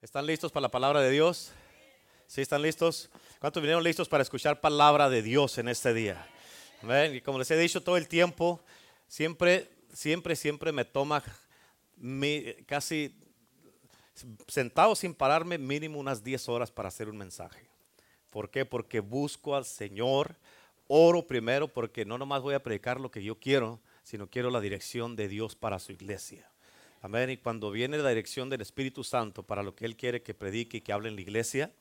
¿Están listos para la palabra de Dios? ¿Sí están listos? ¿Cuántos vinieron listos para escuchar palabra de Dios en este día? ¿Ven? Y como les he dicho todo el tiempo, siempre, siempre, siempre me toma casi sentado sin pararme mínimo unas 10 horas para hacer un mensaje. ¿Por qué? Porque busco al Señor, oro primero porque no nomás voy a predicar lo que yo quiero, sino quiero la dirección de Dios para su iglesia. Amén. Y cuando viene la dirección del Espíritu Santo para lo que Él quiere que predique y que hable en la iglesia,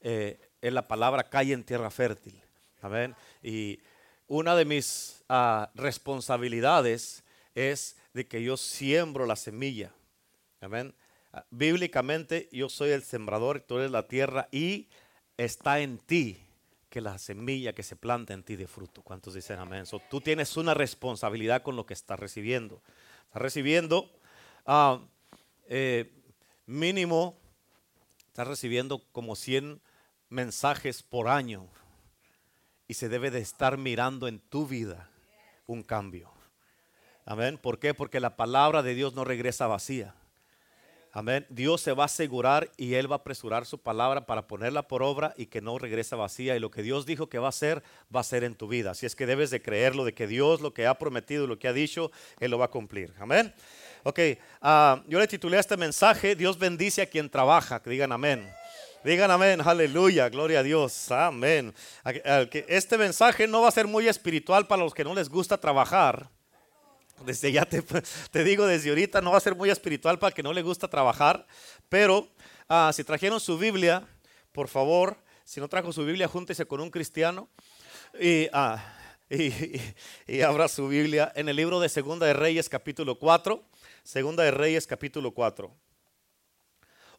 eh, en la palabra cae en tierra fértil. Amén. Y una de mis ah, responsabilidades es de que yo siembro la semilla. Amén. Ah, bíblicamente yo soy el sembrador, tú eres la tierra y está en ti que la semilla que se planta en ti de fruto. ¿Cuántos dicen amén? tú tienes una responsabilidad con lo que estás recibiendo. Recibiendo ah, eh, mínimo, está recibiendo como 100 mensajes por año y se debe de estar mirando en tu vida un cambio. Amén. ¿Por qué? Porque la palabra de Dios no regresa vacía. Amén. Dios se va a asegurar y Él va a apresurar su palabra para ponerla por obra y que no regrese vacía. Y lo que Dios dijo que va a hacer, va a ser en tu vida. Así es que debes de creerlo, de que Dios lo que ha prometido, lo que ha dicho, Él lo va a cumplir. Amén. Ok, ah, yo le titulé este mensaje, Dios bendice a quien trabaja. Que digan amén. Digan amén, aleluya, gloria a Dios, amén. Este mensaje no va a ser muy espiritual para los que no les gusta trabajar desde ya te, digo, desde ahorita no va a ser muy espiritual para que no le gusta trabajar, pero ah, si trajeron su Biblia, por favor, si no trajo su Biblia, júntese con un cristiano y, ah, y, abra su Biblia en el libro de Segunda de Reyes capítulo 4. Segunda de Reyes capítulo 4.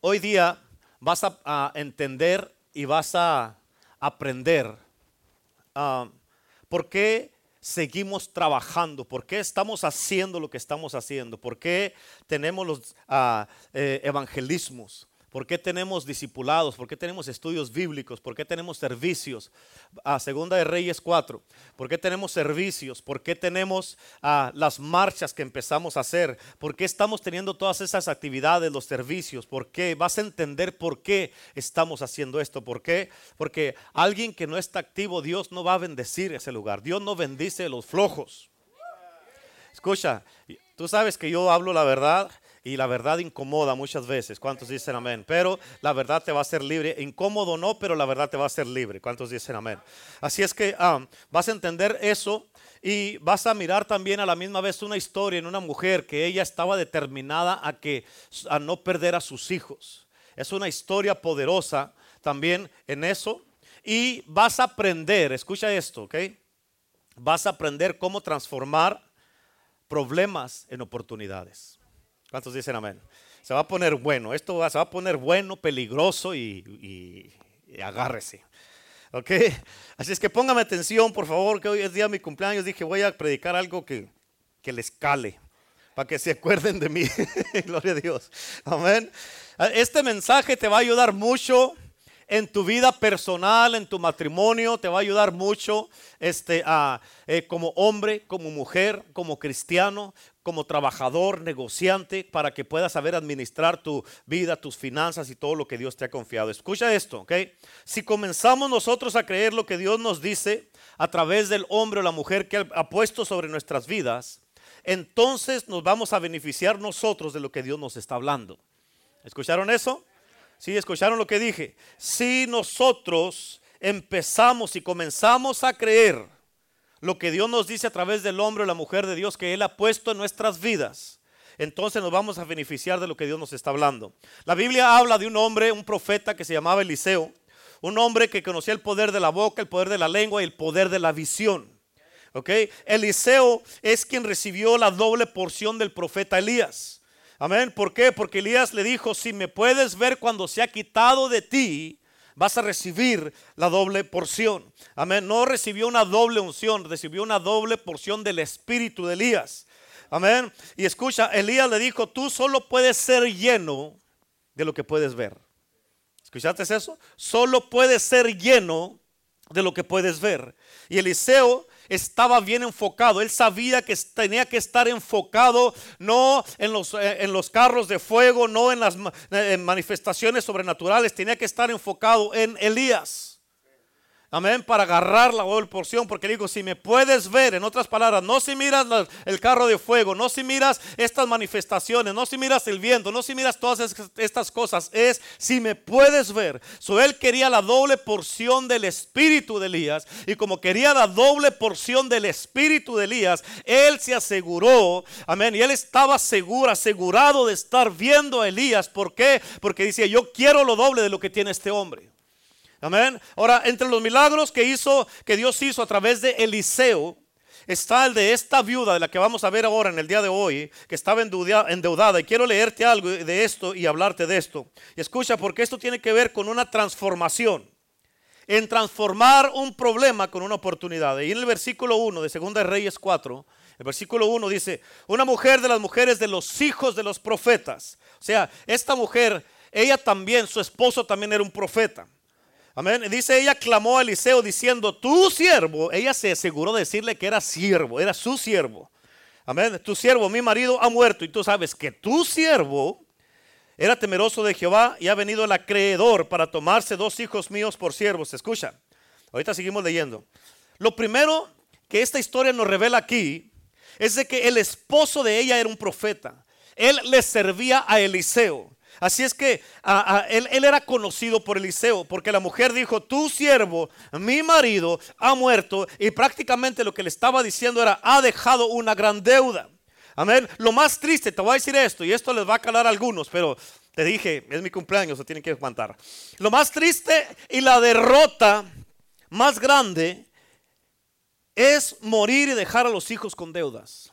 Hoy día vas a, entender y vas a aprender uh, por qué seguimos trabajando? ¿Por qué estamos haciendo lo que estamos haciendo? ¿Por qué tenemos los eh, evangelismos? ¿Por qué tenemos discipulados? ¿Por qué tenemos estudios bíblicos? ¿Por qué tenemos servicios? A Segunda de Reyes 4. ¿Por qué tenemos servicios? ¿Por qué tenemos ah, las marchas que empezamos a hacer? ¿Por qué estamos teniendo todas esas actividades, los servicios? ¿Por qué? Vas a entender por qué estamos haciendo esto. ¿Por qué? Porque alguien que no está activo, Dios no va a bendecir ese lugar. Dios no bendice los flojos. Escucha, tú sabes que yo hablo la verdad y la verdad incomoda muchas veces. ¿Cuántos dicen amén? Pero la verdad te va a hacer libre. Incómodo no, pero la verdad te va a hacer libre. ¿Cuántos dicen amén? Así es que ah, vas a entender eso y vas a mirar también a la misma vez una historia en una mujer que ella estaba determinada a que a no perder a sus hijos. Es una historia poderosa también en eso y vas a aprender, escucha esto, ¿ok? Vas a aprender cómo transformar problemas en oportunidades. ¿Cuántos dicen amén? Se va a poner bueno. Esto va, se va a poner bueno, peligroso y, agárrese. ¿Ok? Así es que póngame atención, por favor, que hoy es día de mi cumpleaños. Dije, voy a predicar algo que, que les cale, para que se acuerden de mí. Gloria a Dios. Amén. Este mensaje te va a ayudar mucho en tu vida personal, en tu matrimonio, te va a ayudar mucho este, eh, como hombre, como mujer, como cristiano, como trabajador, negociante, para que puedas saber administrar tu vida, tus finanzas y todo lo que Dios te ha confiado. Escucha esto, ¿ok? Si comenzamos nosotros a creer lo que Dios nos dice a través del hombre o la mujer que ha puesto sobre nuestras vidas, entonces nos vamos a beneficiar nosotros de lo que Dios nos está hablando. ¿Escucharon eso? Sí, escucharon lo que dije. Si nosotros empezamos y comenzamos a creer lo que Dios nos dice a través del hombre o la mujer de Dios que Él ha puesto en nuestras vidas, entonces nos vamos a beneficiar de lo que Dios nos está hablando. La Biblia habla de un hombre, un profeta que se llamaba Eliseo, un hombre que conocía el poder de la boca, el poder de la lengua y el poder de la visión. Eliseo es quien recibió la doble porción del profeta Elías. Amén. ¿Por qué? Porque Elías le dijo, si me puedes ver cuando se ha quitado de ti, vas a recibir la doble porción. Amén. No recibió una doble unción, recibió una doble porción del espíritu de Elías. Amén. Y escucha, Elías le dijo, tú solo puedes ser lleno de lo que puedes ver. ¿Escuchaste eso? Solo puedes ser lleno de lo que puedes ver. Y Eliseo estaba bien enfocado. Él sabía que tenía que estar enfocado no en los, eh, en los carros de fuego, no en las manifestaciones sobrenaturales, tenía que estar enfocado en Elías. Amén, para agarrar la porción, porque digo, si me puedes ver, en otras palabras, no si miras el carro de fuego, no si miras estas manifestaciones, no si miras el viento, no si miras todas estas cosas, es si me puedes ver. So él quería la doble porción del espíritu de Elías, y como quería la doble porción del espíritu de Elías, él se aseguró, amén, y él estaba seguro, asegurado de estar viendo a Elías. ¿Por qué? Porque dice, yo quiero lo doble de lo que tiene este hombre. Amén. Ahora, entre los milagros que hizo, que Dios hizo a través de Eliseo, está el de esta viuda de la que vamos a ver ahora en el día de hoy, que estaba endeudada. Y quiero leerte algo de esto y hablarte de esto. Y escucha, porque esto tiene que ver con una transformación. En transformar un problema con una oportunidad. Y en el versículo 1 de 2 Reyes 4, el versículo 1 dice, una mujer de las mujeres de los hijos de los profetas. O sea, esta mujer, ella también, su esposo también era un profeta. Amén. Dice ella clamó a Eliseo diciendo, tu siervo, ella se aseguró de decirle que era siervo, era su siervo. Amén. Tu siervo, mi marido, ha muerto y tú sabes que tu siervo era temeroso de Jehová y ha venido el acreedor para tomarse dos hijos míos por siervos. Escucha, ahorita seguimos leyendo. Lo primero que esta historia nos revela aquí es de que el esposo de ella era un profeta. Él le servía a Eliseo. Así es que él, era conocido por Eliseo, porque la mujer dijo, tu siervo, mi marido, ha muerto, y prácticamente lo que le estaba diciendo era, ha dejado una gran deuda. Amén. Lo más triste, te voy a decir esto, y esto les va a calar a algunos, pero te dije, es mi cumpleaños, se tienen que aguantar. Lo más triste y la derrota más grande es morir y dejar a los hijos con deudas.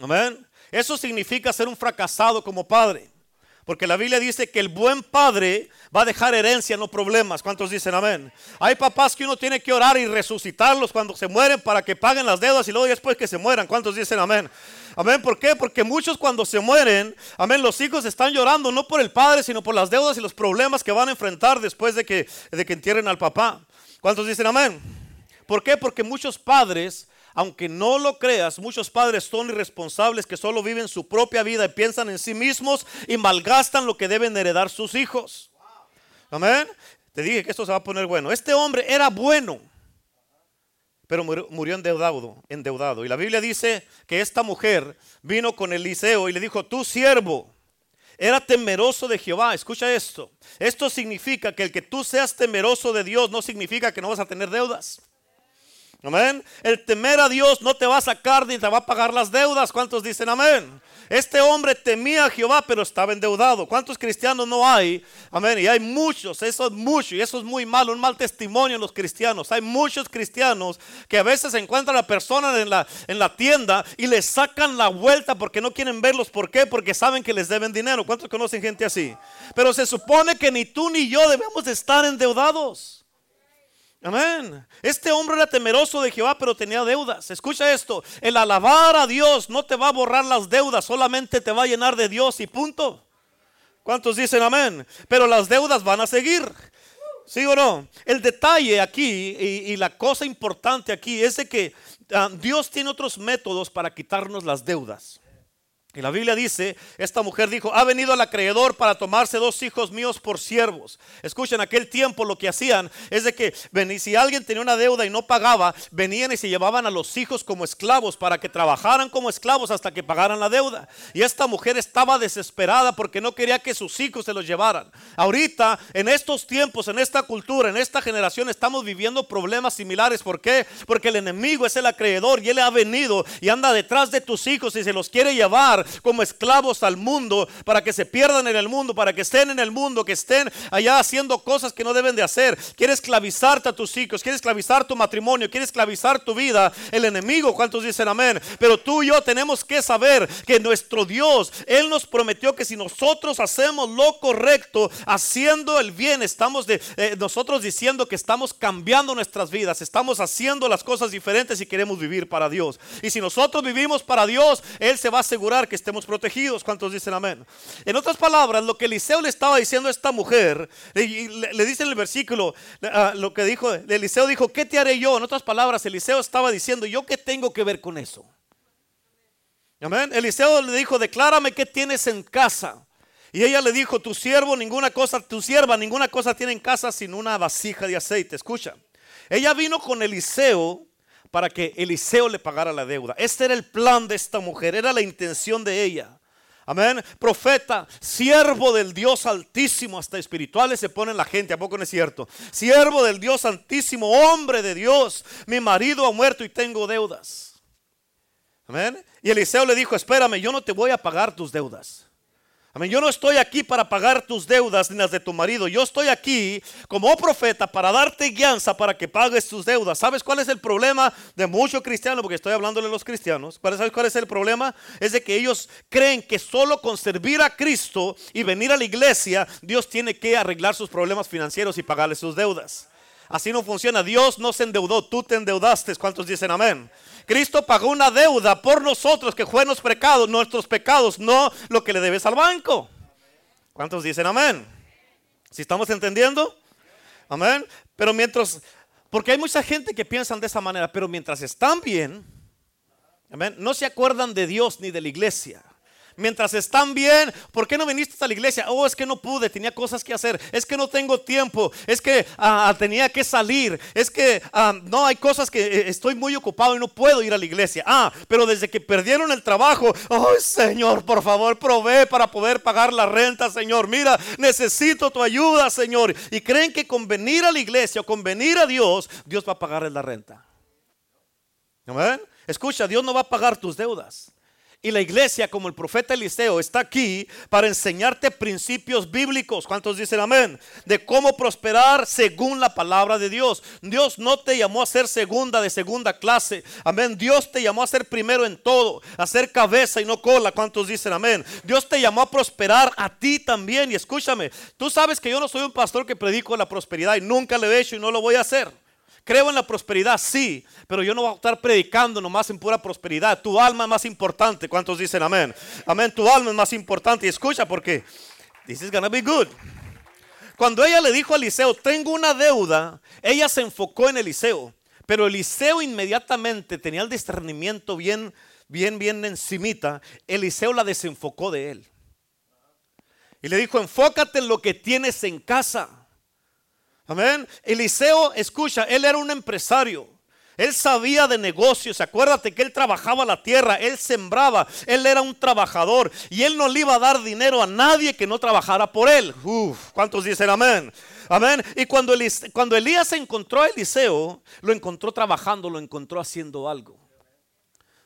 Amén. Eso significa ser un fracasado como padre. Porque la Biblia dice que el buen padre va a dejar herencia, no problemas. ¿Cuántos dicen amén? Hay papás que uno tiene que orar y resucitarlos cuando se mueren para que paguen las deudas y luego después que se mueran. ¿Cuántos dicen amén? Amén. ¿Por qué? Porque muchos cuando se mueren, amén, los hijos están llorando no por el padre, sino por las deudas y los problemas que van a enfrentar después de que, de que entierren al papá. ¿Cuántos dicen amén? ¿Por qué? Porque muchos padres aunque no lo creas, muchos padres son irresponsables que solo viven su propia vida y piensan en sí mismos y malgastan lo que deben heredar sus hijos. Amén. Te dije que esto se va a poner bueno. Este hombre era bueno, pero murió, endeudado, endeudado. Y la Biblia dice que esta mujer vino con Eliseo y le dijo, tu siervo era temeroso de Jehová. Escucha esto. Esto significa que el que tú seas temeroso de Dios no significa que no vas a tener deudas. Amén. El temer a Dios no te va a sacar ni te va a pagar las deudas. ¿Cuántos dicen amén? Este hombre temía a Jehová, pero estaba endeudado. ¿Cuántos cristianos no hay? Amén. Y hay muchos, eso es mucho, y eso es muy malo, un mal testimonio en los cristianos. Hay muchos cristianos que a veces encuentran a personas en la, en la tienda y les sacan la vuelta porque no quieren verlos. ¿Por qué? Porque saben que les deben dinero. ¿Cuántos conocen gente así? Pero se supone que ni tú ni yo debemos estar endeudados. Amén. Este hombre era temeroso de Jehová, pero tenía deudas. Escucha esto. El alabar a Dios no te va a borrar las deudas, solamente te va a llenar de Dios y punto. ¿Cuántos dicen amén? Pero las deudas van a seguir. ¿Sí o no? El detalle aquí y, la cosa importante aquí es de que ah, Dios tiene otros métodos para quitarnos las deudas. Y la Biblia dice, esta mujer dijo, ha venido al acreedor para tomarse dos hijos míos por siervos. Escuchen, aquel tiempo lo que hacían es de que si alguien tenía una deuda y no pagaba, venían y se llevaban a los hijos como esclavos para que trabajaran como esclavos hasta que pagaran la deuda. Y esta mujer estaba desesperada porque no quería que sus hijos se los llevaran. Ahorita, en estos tiempos, en esta cultura, en esta generación, estamos viviendo problemas similares. ¿Por qué? Porque el enemigo es el acreedor y él ha venido y anda detrás de tus hijos y se los quiere llevar como esclavos al mundo, para que se pierdan en el mundo, para que estén en el mundo, que estén allá haciendo cosas que no deben de hacer. Quiere esclavizarte a tus hijos, quiere esclavizar tu matrimonio, quiere esclavizar tu vida. El enemigo, ¿cuántos dicen amén? Pero tú y yo tenemos que saber que nuestro Dios, Él nos prometió que si nosotros hacemos lo correcto, haciendo el bien, estamos de, eh, nosotros diciendo que estamos cambiando nuestras vidas, estamos haciendo las cosas diferentes y queremos vivir para Dios. Y si nosotros vivimos para Dios, Él se va a asegurar que estemos protegidos. ¿Cuántos dicen amén? En otras palabras, lo que Eliseo le estaba diciendo a esta mujer, le, dice en el versículo, ah, lo que dijo, Eliseo dijo, ¿qué te haré yo? En otras palabras, Eliseo estaba diciendo, ¿yo qué tengo que ver con eso? Amén. Eliseo le dijo, declárame qué tienes en casa. Y ella le dijo, tu siervo ninguna cosa, tu sierva ninguna cosa tiene en casa sino una vasija de aceite. Escucha. Ella vino con Eliseo para que Eliseo le pagara la deuda. Este era el plan de esta mujer, era la intención de ella. Amén. Profeta, siervo del Dios Altísimo, hasta espirituales se ponen la gente, ¿a poco no es cierto? Siervo del Dios Altísimo, hombre de Dios, mi marido ha muerto y tengo deudas. Amén. Y Eliseo le dijo, espérame, yo no te voy a pagar tus deudas. Yo no estoy aquí para pagar tus deudas ni las de tu marido. Yo estoy aquí como profeta para darte guianza para que pagues tus deudas. ¿Sabes cuál es el problema de muchos cristianos? Porque estoy hablándole a los cristianos. ¿Sabes cuál es el problema? Es de que ellos creen que solo con servir a Cristo y venir a la iglesia, Dios tiene que arreglar sus problemas financieros y pagarle sus deudas. Así no funciona. Dios no se endeudó, tú te endeudaste. ¿Cuántos dicen amén? Cristo pagó una deuda por nosotros que fue nuestros pecados, nuestros pecados, no lo que le debes al banco. ¿Cuántos dicen amén? ¿Si estamos entendiendo? Amén. Pero mientras, porque hay mucha gente que piensan de esa manera, pero mientras están bien, amén, no se acuerdan de Dios ni de la iglesia mientras están bien, ¿por qué no viniste a la iglesia? Oh, es que no pude, tenía cosas que hacer, es que no tengo tiempo, es que ah, tenía que salir, es que ah, no hay cosas que eh, estoy muy ocupado y no puedo ir a la iglesia. Ah, pero desde que perdieron el trabajo, oh Señor, por favor, provee para poder pagar la renta, Señor. Mira, necesito tu ayuda, Señor. Y creen que con venir a la iglesia o con venir a Dios, Dios va a pagarles la renta. Amén. Escucha, Dios no va a pagar tus deudas. Y la iglesia, como el profeta Eliseo, está aquí para enseñarte principios bíblicos. ¿Cuántos dicen amén? De cómo prosperar según la palabra de Dios. Dios no te llamó a ser segunda de segunda clase. Amén. Dios te llamó a ser primero en todo, a ser cabeza y no cola. ¿Cuántos dicen amén? Dios te llamó a prosperar a ti también. Y escúchame, tú sabes que yo no soy un pastor que predico la prosperidad y nunca lo he hecho y no lo voy a hacer. Creo en la prosperidad, sí, pero yo no voy a estar predicando nomás en pura prosperidad. Tu alma es más importante. ¿Cuántos dicen amén? Amén, tu alma es más importante. Y escucha porque this is gonna be good. Cuando ella le dijo a Eliseo, tengo una deuda, ella se enfocó en Eliseo. Pero Eliseo inmediatamente tenía el discernimiento bien, bien, bien encimita. Eliseo la desenfocó de él. Y le dijo, enfócate en lo que tienes en casa. Amén. Eliseo, escucha, él era un empresario. Él sabía de negocios. Acuérdate que él trabajaba la tierra, él sembraba, él era un trabajador y él no le iba a dar dinero a nadie que no trabajara por él. Uf, ¿cuántos dicen amén? Amén. Y cuando, cuando Elías encontró a Eliseo, lo encontró trabajando, lo encontró haciendo algo.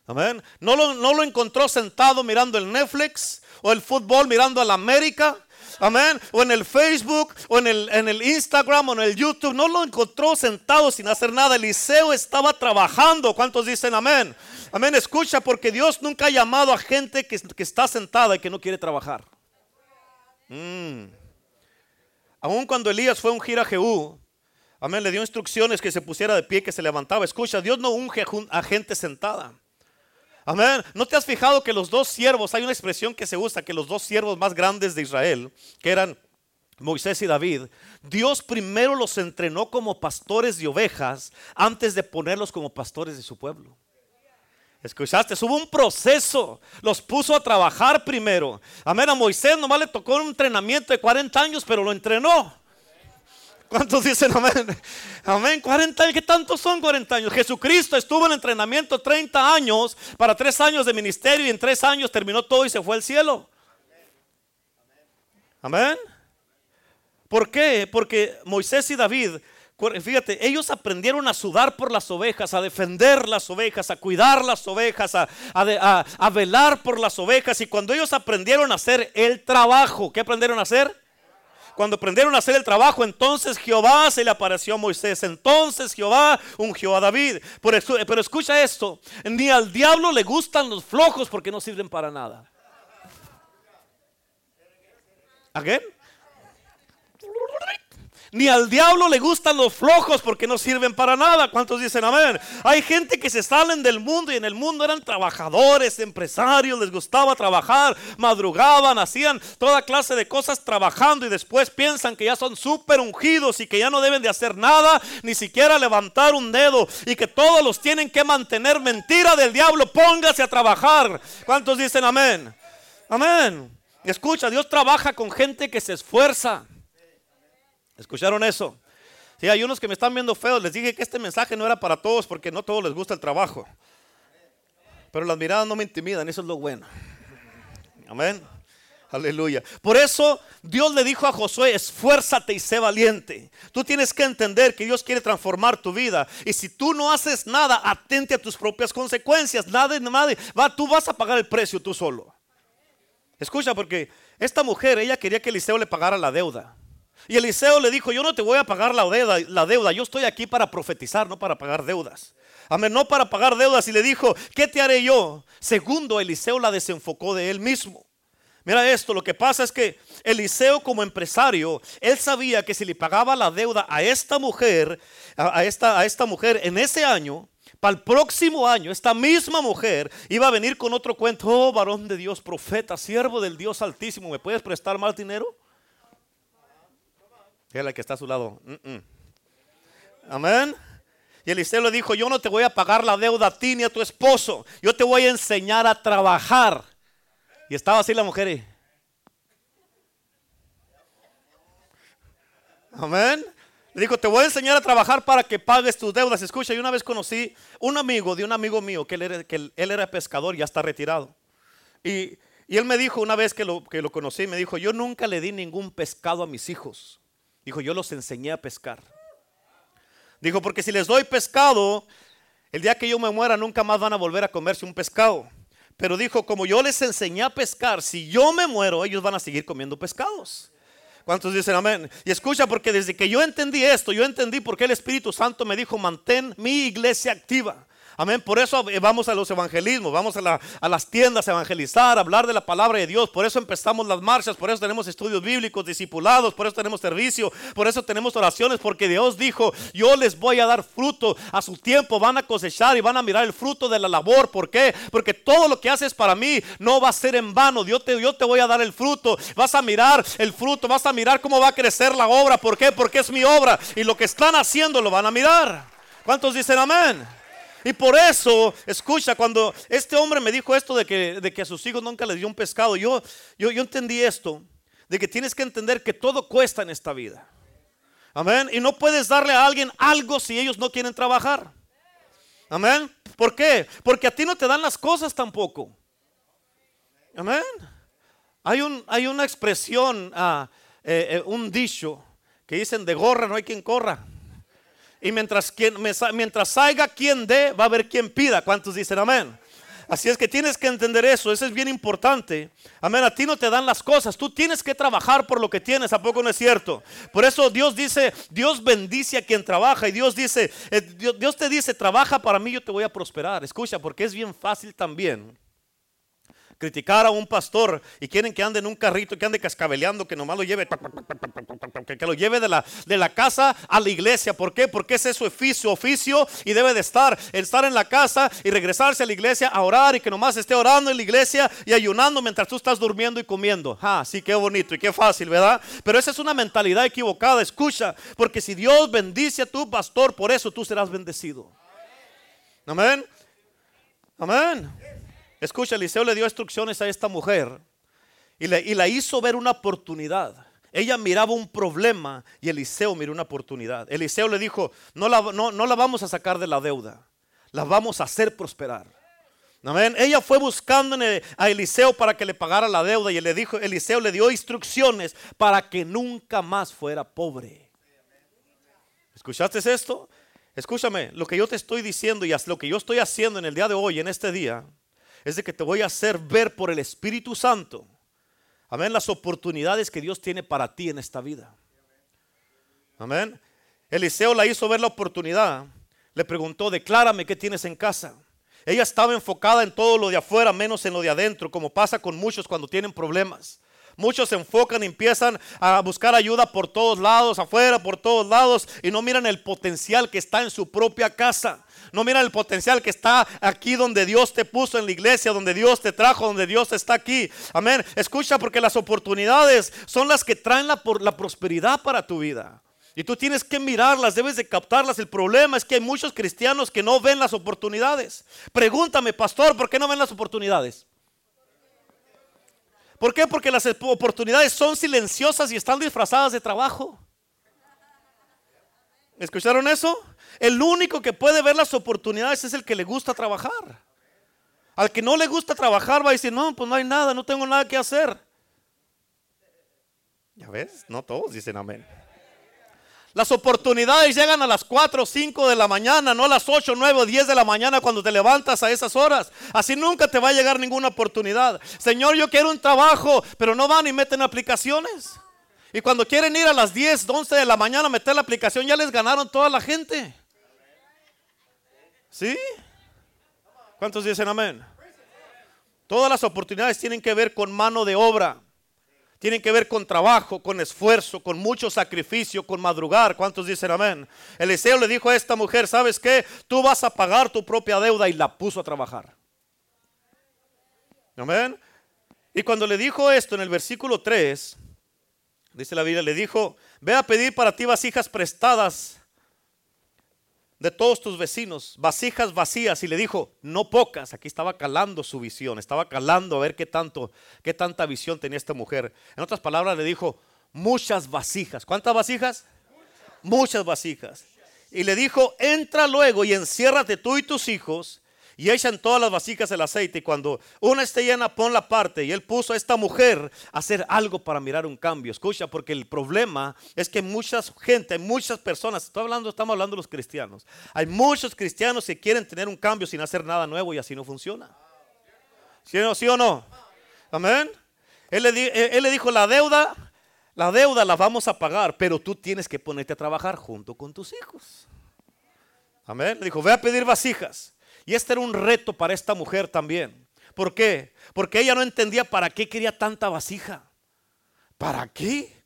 Amén. No lo, no lo encontró sentado mirando el Netflix o el fútbol mirando a la América. Amén. O en el Facebook, o en el, en el Instagram, o en el YouTube. No lo encontró sentado sin hacer nada. Eliseo estaba trabajando. ¿Cuántos dicen amén? Amén. Escucha, porque Dios nunca ha llamado a gente que, está sentada y que no quiere trabajar. Mm. Aún cuando Elías fue a ungir a Jehú, amén, le dio instrucciones que se pusiera de pie, que se levantaba. Escucha, Dios no unge a gente sentada. Amén. ¿No te has fijado que los dos siervos, hay una expresión que se usa, que los dos siervos más grandes de Israel, que eran Moisés y David, Dios primero los entrenó como pastores de ovejas antes de ponerlos como pastores de su pueblo. Escuchaste, hubo un proceso, los puso a trabajar primero. Amén, a Moisés nomás le tocó un entrenamiento de 40 años, pero lo entrenó. ¿Cuántos dicen amén? Amén. 40 años. ¿Qué tantos son 40 años? Jesucristo estuvo en entrenamiento 30 años para 3 años de ministerio y en 3 años terminó todo y se fue al cielo. Amén. ¿Por qué? Porque Moisés y David, fíjate, ellos aprendieron a sudar por las ovejas, a defender las ovejas, a cuidar las ovejas, a, a velar por las ovejas. Y cuando ellos aprendieron a hacer el trabajo, ¿qué aprendieron a hacer? Cuando aprendieron a hacer el trabajo, entonces Jehová se le apareció a Moisés. Entonces Jehová ungió a David. Pero escucha esto, ni al diablo le gustan los flojos porque no sirven para nada. ¿Again? Ni al diablo le gustan los flojos porque no sirven para nada. ¿Cuántos dicen amén? Hay gente que se salen del mundo y en el mundo eran trabajadores, empresarios, les gustaba trabajar, madrugaban, hacían toda clase de cosas trabajando y después piensan que ya son súper ungidos y que ya no deben de hacer nada, ni siquiera levantar un dedo y que todos los tienen que mantener. Mentira del diablo, póngase a trabajar. ¿Cuántos dicen amén? Amén. Escucha, Dios trabaja con gente que se esfuerza. ¿Escucharon eso? Si hay unos que me están viendo feos. Les dije que este mensaje no era para todos porque no todos les gusta el trabajo. Pero las miradas no me intimidan, eso es lo bueno. Amén. Aleluya. Por eso Dios le dijo a Josué, esfuérzate y sé valiente. Tú tienes que entender que Dios quiere transformar tu vida. Y si tú no haces nada, atente a tus propias consecuencias. Nada, nada, va, tú vas a pagar el precio tú solo. Escucha, porque esta mujer, ella quería que Eliseo le pagara la deuda. Y Eliseo le dijo, yo no te voy a pagar la deuda, yo estoy aquí para profetizar, no para pagar deudas. Amén, no para pagar deudas. Y le dijo, ¿qué te haré yo? Segundo, Eliseo la desenfocó de él mismo. Mira esto, lo que pasa es que Eliseo como empresario, él sabía que si le pagaba la deuda a esta mujer, a, esta, a esta mujer en ese año, para el próximo año, esta misma mujer iba a venir con otro cuento, oh varón de Dios, profeta, siervo del Dios altísimo, ¿me puedes prestar más dinero? Es la que está a su lado. Amén. Y Eliseo le dijo, yo no te voy a pagar la deuda a ti ni a tu esposo. Yo te voy a enseñar a trabajar. Y estaba así la mujer. Amén. Le dijo, te voy a enseñar a trabajar para que pagues tus deudas. Escucha, yo una vez conocí un amigo de un amigo mío que él era, que él era pescador, ya está retirado. Y, y, él me dijo una vez que lo, que lo conocí, me dijo, yo nunca le di ningún pescado a mis hijos. Dijo, yo los enseñé a pescar. Dijo, porque si les doy pescado, el día que yo me muera nunca más van a volver a comerse un pescado. Pero dijo, como yo les enseñé a pescar, si yo me muero, ellos van a seguir comiendo pescados. ¿Cuántos dicen amén? Y escucha, porque desde que yo entendí esto, yo entendí por qué el Espíritu Santo me dijo, mantén mi iglesia activa. Amén. Por eso vamos a los evangelismos, vamos a, las tiendas a evangelizar, a hablar de la palabra de Dios. Por eso empezamos las marchas, por eso tenemos estudios bíblicos, discipulados, por eso tenemos servicio, por eso tenemos oraciones, porque Dios dijo, yo les voy a dar fruto a su tiempo, van a cosechar y van a mirar el fruto de la labor. ¿Por qué? Porque todo lo que haces para mí no va a ser en vano. Yo te, yo te voy a dar el fruto. Vas a mirar el fruto, vas a mirar cómo va a crecer la obra. ¿Por qué? Porque es mi obra. Y lo que están haciendo lo van a mirar. ¿Cuántos dicen amén? Y por eso, escucha, cuando este hombre me dijo esto de que, de que a sus hijos nunca les dio un pescado, yo, yo, yo entendí esto, de que tienes que entender que todo cuesta en esta vida. Amén. Y no puedes darle a alguien algo si ellos no quieren trabajar. Amén. ¿Por qué? Porque a ti no te dan las cosas tampoco. Amén. Hay, un, hay una expresión, uh, eh, un dicho que dicen de gorra no hay quien corra. Y mientras, quien, mientras salga quien dé, va a haber quien pida. ¿Cuántos dicen amén? Así es que tienes que entender eso, eso es bien importante. Amén, a ti no te dan las cosas, tú tienes que trabajar por lo que tienes, ¿a poco no es cierto? Por eso Dios dice, Dios bendice a quien trabaja y Dios dice, eh, Dios te dice, trabaja para mí, yo te voy a prosperar. Escucha, porque es bien fácil también criticar a un pastor y quieren que ande en un carrito, que ande cascabeleando, que nomás lo lleve, que, lo lleve de la, de la casa a la iglesia. ¿Por qué? Porque ese es su oficio, oficio y debe de estar, estar en la casa y regresarse a la iglesia a orar y que nomás esté orando en la iglesia y ayunando mientras tú estás durmiendo y comiendo. Ah, sí, qué bonito y qué fácil, ¿verdad? Pero esa es una mentalidad equivocada, escucha, porque si Dios bendice a tu pastor, por eso tú serás bendecido. Amén. Amén. Escucha, Eliseo le dio instrucciones a esta mujer y, la hizo ver una oportunidad. Ella miraba un problema y Eliseo miró una oportunidad. Eliseo le dijo, no la, no, la vamos a sacar de la deuda, la vamos a hacer prosperar. Amén. Ella fue buscando a Eliseo para que le pagara la deuda y le dijo, Eliseo le dio instrucciones para que nunca más fuera pobre. ¿Escuchaste esto? Escúchame, lo que yo te estoy diciendo y lo que yo estoy haciendo en el día de hoy, en este día, es de que te voy a hacer ver por el Espíritu Santo, amén, las oportunidades que Dios tiene para ti en esta vida. Amén. Eliseo la hizo ver la oportunidad. Le preguntó, declárame qué tienes en casa. Ella estaba enfocada en todo lo de afuera, menos en lo de adentro, como pasa con muchos cuando tienen problemas. Muchos se enfocan y empiezan a buscar ayuda por todos lados, afuera, por todos lados, y no miran el potencial que está en su propia casa. No miran el potencial que está aquí donde Dios te puso en la iglesia, donde Dios te trajo, donde Dios está aquí. Amén. Escucha porque las oportunidades son las que traen la, la prosperidad para tu vida. Y tú tienes que mirarlas, debes de captarlas. El problema es que hay muchos cristianos que no ven las oportunidades. Pregúntame, pastor, ¿por qué no ven las oportunidades? ¿Por qué? Porque las oportunidades son silenciosas y están disfrazadas de trabajo. ¿Escucharon eso? El único que puede ver las oportunidades es el que le gusta trabajar. Al que no le gusta trabajar va a decir, no, pues no hay nada, no tengo nada que hacer. Ya ves, no todos dicen amén. Las oportunidades llegan a las 4 o 5 de la mañana, no a las 8, 9 o 10 de la mañana cuando te levantas a esas horas. Así nunca te va a llegar ninguna oportunidad. Señor, yo quiero un trabajo, pero no van y meten aplicaciones. Y cuando quieren ir a las 10, 11 de la mañana a meter la aplicación, ya les ganaron toda la gente. ¿Sí? ¿Cuántos dicen amén? Todas las oportunidades tienen que ver con mano de obra tienen que ver con trabajo, con esfuerzo, con mucho sacrificio, con madrugar. ¿Cuántos dicen amén? Eliseo le dijo a esta mujer, ¿sabes qué? Tú vas a pagar tu propia deuda y la puso a trabajar. Amén. Y cuando le dijo esto en el versículo 3, dice la Biblia, le dijo, ve a pedir para ti vasijas prestadas de todos tus vecinos, vasijas vacías, y le dijo, no pocas, aquí estaba calando su visión, estaba calando a ver qué tanto, qué tanta visión tenía esta mujer. En otras palabras le dijo, muchas vasijas. ¿Cuántas vasijas? Muchas vasijas. Y le dijo, entra luego y enciérrate tú y tus hijos y echan todas las vasijas el aceite. Y cuando una esté llena, pon la parte. Y él puso a esta mujer a hacer algo para mirar un cambio. Escucha, porque el problema es que mucha gente, muchas personas, estoy hablando, estamos hablando de los cristianos. Hay muchos cristianos que quieren tener un cambio sin hacer nada nuevo y así no funciona. ¿Sí o no? ¿Sí o no? Amén. Él le, él le dijo, la deuda, la deuda la vamos a pagar, pero tú tienes que ponerte a trabajar junto con tus hijos. Amén. Le dijo, ve a pedir vasijas. Y este era un reto para esta mujer también. ¿Por qué? Porque ella no entendía para qué quería tanta vasija. ¿Para qué?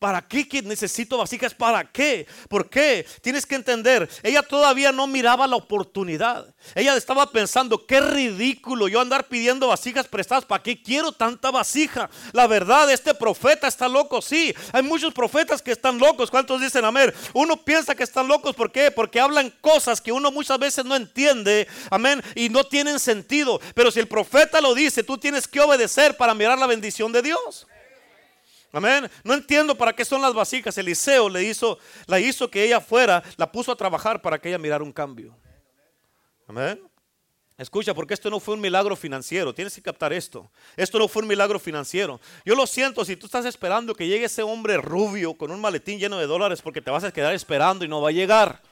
¿Para qué necesito vasijas? ¿Para qué? ¿Por qué? Tienes que entender, ella todavía no miraba la oportunidad. Ella estaba pensando, qué ridículo yo andar pidiendo vasijas prestadas. ¿Para qué quiero tanta vasija? La verdad, este profeta está loco. Sí, hay muchos profetas que están locos. ¿Cuántos dicen amén? Uno piensa que están locos. ¿Por qué? Porque hablan cosas que uno muchas veces no entiende. Amén. Y no tienen sentido. Pero si el profeta lo dice, tú tienes que obedecer para mirar la bendición de Dios. Amén. No entiendo para qué son las vasijas. Eliseo le hizo, la hizo que ella fuera, la puso a trabajar para que ella mirara un cambio. Amén. Escucha, porque esto no fue un milagro financiero. Tienes que captar esto. Esto no fue un milagro financiero. Yo lo siento si tú estás esperando que llegue ese hombre rubio con un maletín lleno de dólares porque te vas a quedar esperando y no va a llegar.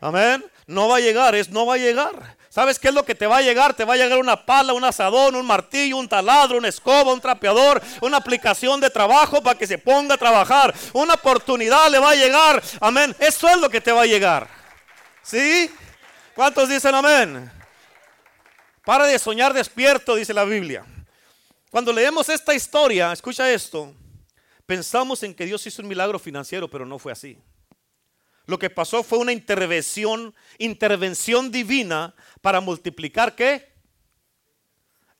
Amén. No va a llegar, es no va a llegar. ¿Sabes qué es lo que te va a llegar? Te va a llegar una pala, un asadón, un martillo, un taladro, una escoba, un trapeador, una aplicación de trabajo para que se ponga a trabajar. Una oportunidad le va a llegar. Amén. Eso es lo que te va a llegar. ¿Sí? ¿Cuántos dicen amén? Para de soñar despierto, dice la Biblia. Cuando leemos esta historia, escucha esto, pensamos en que Dios hizo un milagro financiero, pero no fue así. Lo que pasó fue una intervención, intervención divina para multiplicar qué?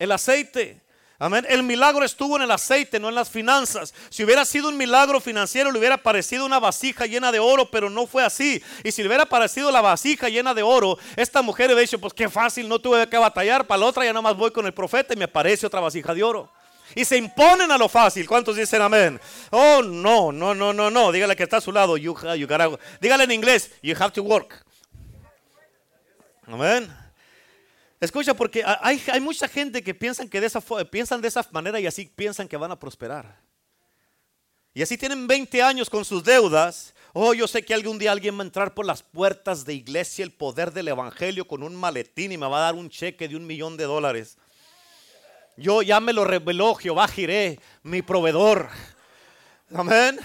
El aceite. Amén. El milagro estuvo en el aceite, no en las finanzas. Si hubiera sido un milagro financiero, le hubiera parecido una vasija llena de oro, pero no fue así. Y si le hubiera parecido la vasija llena de oro, esta mujer hubiera dicho, pues qué fácil, no tuve que batallar. Para la otra ya más voy con el profeta y me aparece otra vasija de oro y se imponen a lo fácil. ¿Cuántos dicen amén? Oh, no, no, no, no, no. Dígale que está a su lado. You, you dígale en inglés, you have to work. Amén. Escucha, porque hay, hay mucha gente que piensan, que de esa, piensan de esa manera y así piensan que van a prosperar. Y así tienen 20 años con sus deudas. Oh, yo sé que algún día alguien va a entrar por las puertas de iglesia, el poder del evangelio con un maletín y me va a dar un cheque de un millón de dólares. Yo ya me lo reveló Jehová Jiré, mi proveedor. Amén.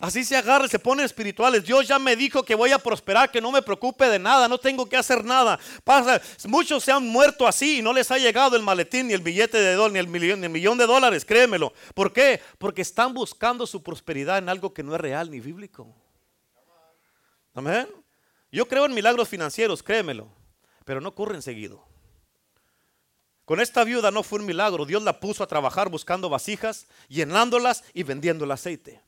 Así se agarra, se pone espirituales. Dios ya me dijo que voy a prosperar, que no me preocupe de nada, no tengo que hacer nada. Pasa, muchos se han muerto así y no les ha llegado el maletín, ni el billete de dólar, ni el millón, ni el millón de dólares, créemelo. ¿Por qué? Porque están buscando su prosperidad en algo que no es real ni bíblico. Amén. Yo creo en milagros financieros, créemelo, pero no ocurren seguido. Con esta viuda no fue un milagro, Dios la puso a trabajar buscando vasijas, llenándolas y vendiendo el aceite.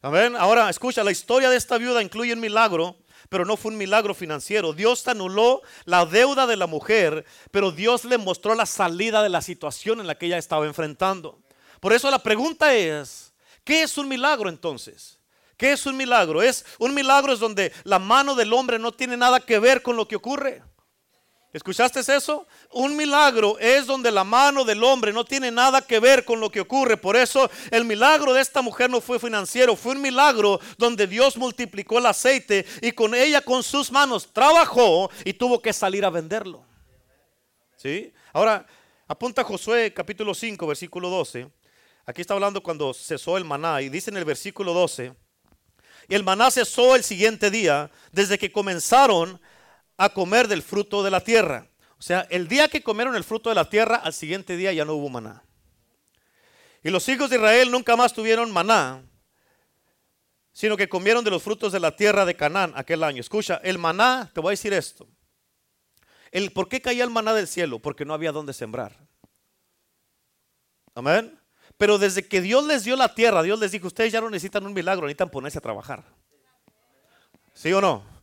Amén. Ahora, escucha, la historia de esta viuda incluye un milagro, pero no fue un milagro financiero. Dios anuló la deuda de la mujer, pero Dios le mostró la salida de la situación en la que ella estaba enfrentando. Por eso la pregunta es, ¿qué es un milagro entonces? ¿Qué es un milagro? Es un milagro es donde la mano del hombre no tiene nada que ver con lo que ocurre. ¿Escuchaste eso? Un milagro es donde la mano del hombre no tiene nada que ver con lo que ocurre. Por eso el milagro de esta mujer no fue financiero, fue un milagro donde Dios multiplicó el aceite y con ella con sus manos trabajó y tuvo que salir a venderlo. ¿Sí? Ahora, apunta Josué capítulo 5, versículo 12. Aquí está hablando cuando cesó el maná y dice en el versículo 12, y el maná cesó el siguiente día desde que comenzaron a comer del fruto de la tierra. O sea, el día que comieron el fruto de la tierra, al siguiente día ya no hubo maná. Y los hijos de Israel nunca más tuvieron maná, sino que comieron de los frutos de la tierra de Canaán aquel año. Escucha, el maná, te voy a decir esto. El, ¿Por qué caía el maná del cielo? Porque no había dónde sembrar. Amén. Pero desde que Dios les dio la tierra, Dios les dijo, ustedes ya no necesitan un milagro, necesitan ponerse a trabajar. ¿Sí o no?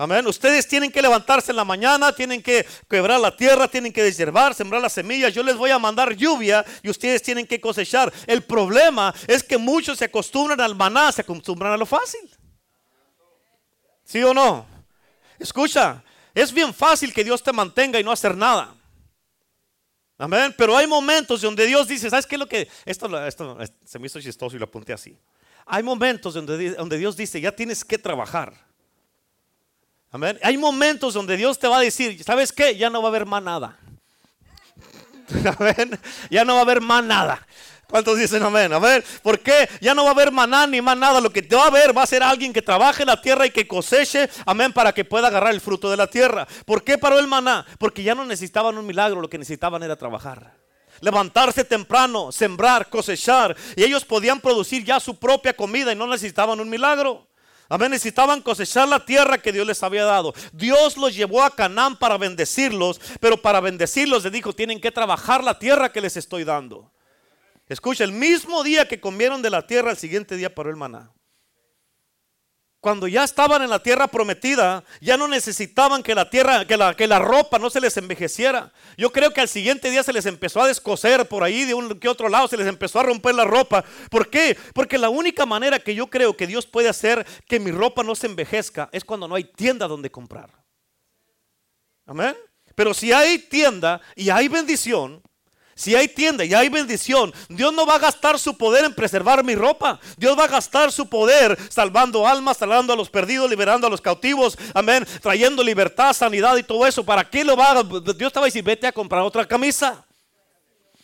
Amén. Ustedes tienen que levantarse en la mañana, tienen que quebrar la tierra, tienen que deshiervar, sembrar las semillas. Yo les voy a mandar lluvia y ustedes tienen que cosechar. El problema es que muchos se acostumbran al maná, se acostumbran a lo fácil. ¿Sí o no? Escucha, es bien fácil que Dios te mantenga y no hacer nada. Amén. Pero hay momentos donde Dios dice, ¿sabes qué es lo que... Esto, esto se me hizo chistoso y lo apunté así. Hay momentos donde, donde Dios dice, ya tienes que trabajar. Amén. Hay momentos donde Dios te va a decir, ¿sabes qué? Ya no va a haber más nada. Amén. Ya no va a haber más nada. ¿Cuántos dicen amén? A ver, ¿por qué? Ya no va a haber maná ni más nada. Lo que te va a haber va a ser alguien que trabaje la tierra y que coseche, amén, para que pueda agarrar el fruto de la tierra. ¿Por qué paró el maná? Porque ya no necesitaban un milagro, lo que necesitaban era trabajar. Levantarse temprano, sembrar, cosechar. Y ellos podían producir ya su propia comida y no necesitaban un milagro. Amén, necesitaban cosechar la tierra que Dios les había dado. Dios los llevó a Canaán para bendecirlos, pero para bendecirlos les dijo, tienen que trabajar la tierra que les estoy dando. Escucha, el mismo día que comieron de la tierra, el siguiente día paró el maná. Cuando ya estaban en la tierra prometida, ya no necesitaban que la tierra, que la, que la ropa no se les envejeciera. Yo creo que al siguiente día se les empezó a descoser por ahí de un que otro lado, se les empezó a romper la ropa. ¿Por qué? Porque la única manera que yo creo que Dios puede hacer que mi ropa no se envejezca es cuando no hay tienda donde comprar. Amén. Pero si hay tienda y hay bendición, si hay tienda y hay bendición, Dios no va a gastar su poder en preservar mi ropa. Dios va a gastar su poder salvando almas, salvando a los perdidos, liberando a los cautivos, amén, trayendo libertad, sanidad y todo eso. ¿Para qué lo va a Dios te va a decir, vete a comprar otra camisa.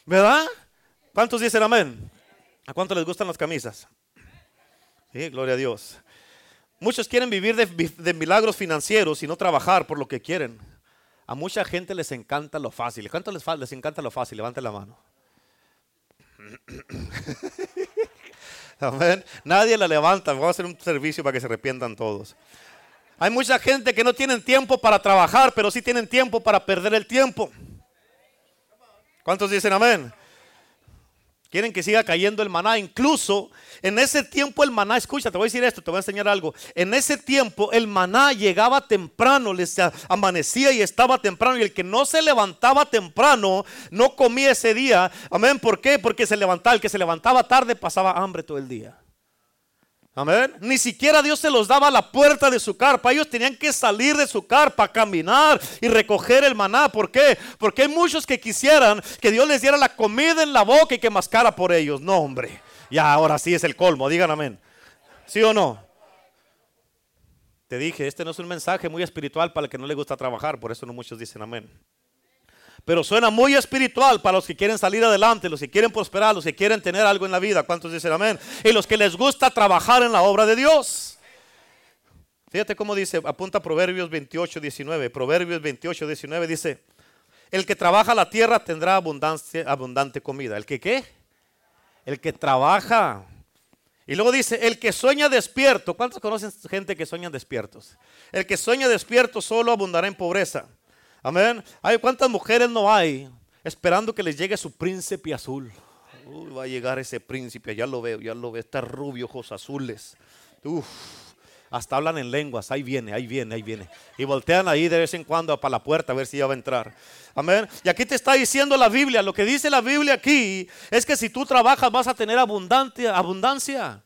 ¿Verdad? ¿Cuántos dicen amén? ¿A cuántos les gustan las camisas? Sí, gloria a Dios. Muchos quieren vivir de, de milagros financieros y no trabajar por lo que quieren. A mucha gente les encanta lo fácil. ¿Cuánto les, encanta lo fácil? Levante la mano. Amén. Nadie la levanta. Vamos a hacer un servicio para que se arrepientan todos. Hay mucha gente que no tienen tiempo para trabajar, pero sí tienen tiempo para perder el tiempo. ¿Cuántos dicen amén? Quieren que siga cayendo el maná. Incluso en ese tiempo el maná, escucha, te voy a decir esto, te voy a enseñar algo. En ese tiempo el maná llegaba temprano, les amanecía y estaba temprano. Y el que no se levantaba temprano no comía ese día. Amén. ¿Por qué? Porque se levantaba. El que se levantaba tarde pasaba hambre todo el día. Amén. Ni siquiera Dios se los daba a la puerta de su carpa. Ellos tenían que salir de su carpa, caminar y recoger el maná. ¿Por qué? Porque hay muchos que quisieran que Dios les diera la comida en la boca y que mascara por ellos. No, hombre. Ya, ahora sí es el colmo. Digan amén. ¿Sí o no? Te dije, este no es un mensaje muy espiritual para el que no le gusta trabajar. Por eso no muchos dicen amén. Pero suena muy espiritual para los que quieren salir adelante, los que quieren prosperar, los que quieren tener algo en la vida. ¿Cuántos dicen amén? Y los que les gusta trabajar en la obra de Dios. Fíjate cómo dice, apunta Proverbios 28, 19. Proverbios 28, 19 dice, el que trabaja la tierra tendrá abundancia, abundante comida. ¿El que qué? El que trabaja. Y luego dice, el que sueña despierto. ¿Cuántos conocen gente que sueña despiertos? El que sueña despierto solo abundará en pobreza. Amén. Hay cuántas mujeres no hay esperando que les llegue su príncipe azul. Uy, va a llegar ese príncipe, ya lo veo, ya lo veo. Está rubio, ojos azules. Uf, hasta hablan en lenguas. Ahí viene, ahí viene, ahí viene. Y voltean ahí de vez en cuando para la puerta a ver si ya va a entrar. Amén. Y aquí te está diciendo la Biblia. Lo que dice la Biblia aquí es que si tú trabajas vas a tener abundancia. abundancia.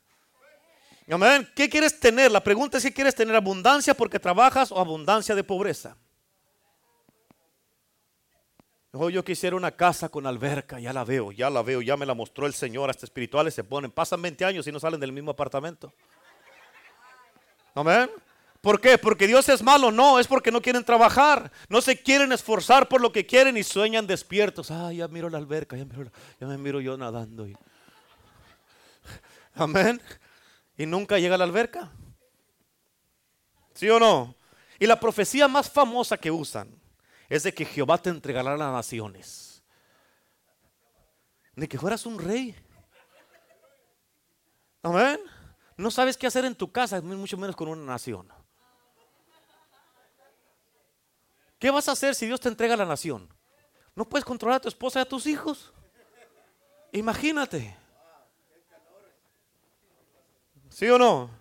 Amén. ¿Qué quieres tener? La pregunta es si quieres tener abundancia porque trabajas o abundancia de pobreza. Yo quisiera una casa con alberca, ya la veo, ya la veo, ya me la mostró el Señor, hasta espirituales se ponen, pasan 20 años y no salen del mismo apartamento. Amén. ¿Por qué? ¿Porque Dios es malo? No, es porque no quieren trabajar, no se quieren esforzar por lo que quieren y sueñan despiertos. Ah, ya miro la alberca, ya, ya me miro yo nadando. Amén. Y nunca llega a la alberca. ¿Sí o no? Y la profecía más famosa que usan es de que Jehová te entregará las naciones. De que fueras un rey. Amén. No sabes qué hacer en tu casa, mucho menos con una nación. ¿Qué vas a hacer si Dios te entrega la nación? No puedes controlar a tu esposa y a tus hijos. Imagínate. ¿Sí o no?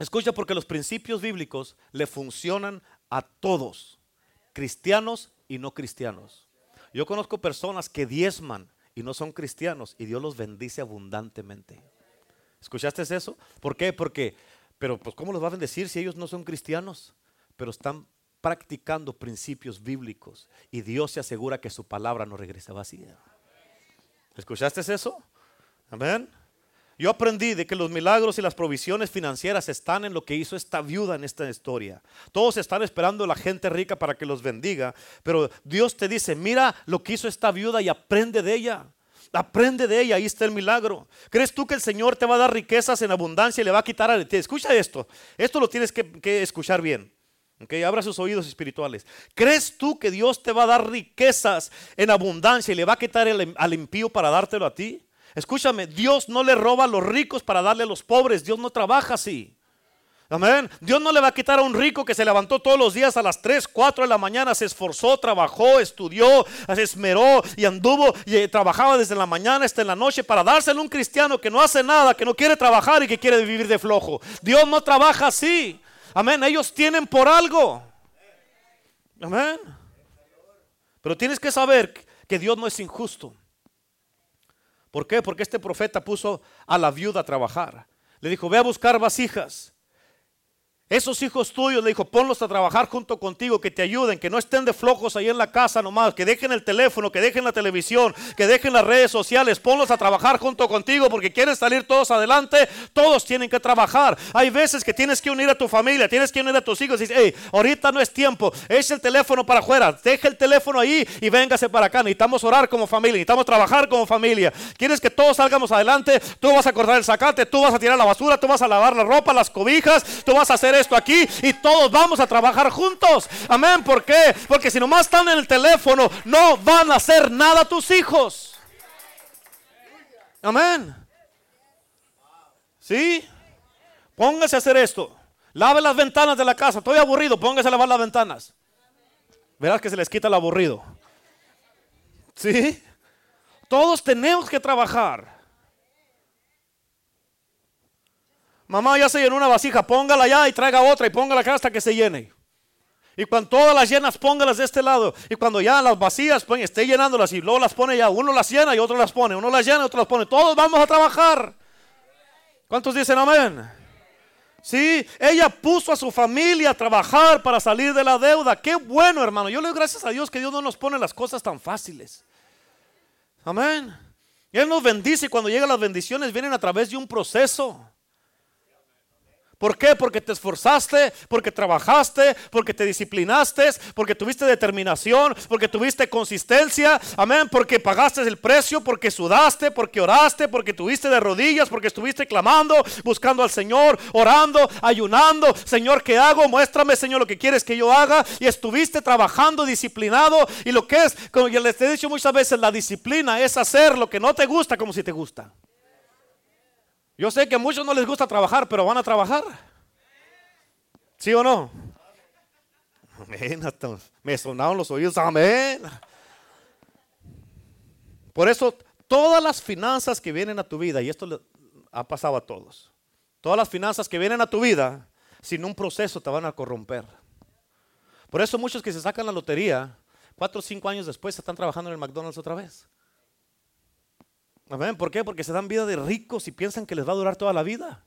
Escucha porque los principios bíblicos le funcionan a todos, cristianos y no cristianos. Yo conozco personas que diezman y no son cristianos y Dios los bendice abundantemente. ¿Escuchaste eso? ¿Por qué? Porque, pero pues ¿cómo los va a bendecir si ellos no son cristianos? Pero están practicando principios bíblicos y Dios se asegura que su palabra no regrese vacía. ¿Escuchaste eso? Amén. Yo aprendí de que los milagros y las provisiones financieras están en lo que hizo esta viuda en esta historia. Todos están esperando a la gente rica para que los bendiga, pero Dios te dice, mira lo que hizo esta viuda y aprende de ella. Aprende de ella, ahí está el milagro. ¿Crees tú que el Señor te va a dar riquezas en abundancia y le va a quitar a ti? Escucha esto, esto lo tienes que, escuchar bien. Okay, abra sus oídos espirituales. ¿Crees tú que Dios te va a dar riquezas en abundancia y le va a quitar al impío para dártelo a ti? Escúchame, Dios no le roba a los ricos para darle a los pobres. Dios no trabaja así. Amén. Dios no le va a quitar a un rico que se levantó todos los días a las 3, 4 de la mañana, se esforzó, trabajó, estudió, se esmeró y anduvo y eh, trabajaba desde la mañana hasta la noche para dárselo a un cristiano que no hace nada, que no quiere trabajar y que quiere vivir de flojo. Dios no trabaja así. Amén. Ellos tienen por algo. Amén. Pero tienes que saber que Dios no es injusto. ¿Por qué? Porque este profeta puso a la viuda a trabajar. Le dijo, ve a buscar vasijas. Esos hijos tuyos, le dijo, ponlos a trabajar junto contigo, que te ayuden, que no estén de flojos ahí en la casa nomás, que dejen el teléfono, que dejen la televisión, que dejen las redes sociales, ponlos a trabajar junto contigo porque quieren salir todos adelante, todos tienen que trabajar. Hay veces que tienes que unir a tu familia, tienes que unir a tus hijos y dices, hey, ahorita no es tiempo, echa el teléfono para afuera, deja el teléfono ahí y véngase para acá. Necesitamos orar como familia, necesitamos trabajar como familia. Quieres que todos salgamos adelante, tú vas a cortar el zacate, tú vas a tirar la basura, tú vas a lavar la ropa, las cobijas, tú vas a hacer esto aquí y todos vamos a trabajar juntos. Amén. ¿Por qué? Porque si nomás están en el teléfono, no van a hacer nada tus hijos. Amén. ¿Sí? Póngase a hacer esto. Lave las ventanas de la casa. Estoy aburrido. Póngase a lavar las ventanas. Verás que se les quita el aburrido. ¿Sí? Todos tenemos que trabajar. Mamá ya se llenó una vasija, póngala ya y traiga otra y póngala acá hasta que se llene. Y cuando todas las llenas, póngalas de este lado. Y cuando ya las vacías, pues esté llenándolas y luego las pone ya. Uno las llena y otro las pone. Uno las llena y otro las pone. Todos vamos a trabajar. ¿Cuántos dicen amén? Sí, ella puso a su familia a trabajar para salir de la deuda. Qué bueno, hermano. Yo le doy gracias a Dios que Dios no nos pone las cosas tan fáciles. Amén. Él nos bendice y cuando llegan las bendiciones vienen a través de un proceso. ¿Por qué? Porque te esforzaste, porque trabajaste, porque te disciplinaste, porque tuviste determinación, porque tuviste consistencia, amén, porque pagaste el precio, porque sudaste, porque oraste, porque tuviste de rodillas, porque estuviste clamando, buscando al Señor, orando, ayunando, Señor, ¿qué hago? Muéstrame, Señor, lo que quieres que yo haga. Y estuviste trabajando, disciplinado. Y lo que es, como ya les he dicho muchas veces, la disciplina es hacer lo que no te gusta como si te gusta. Yo sé que a muchos no les gusta trabajar, pero van a trabajar. ¿Sí o no? Amén. Me sonaron los oídos. Amén. Por eso, todas las finanzas que vienen a tu vida, y esto ha pasado a todos, todas las finanzas que vienen a tu vida, sin un proceso te van a corromper. Por eso muchos que se sacan la lotería, cuatro o cinco años después están trabajando en el McDonald's otra vez. Amén. ¿Por qué? Porque se dan vida de ricos y piensan que les va a durar toda la vida.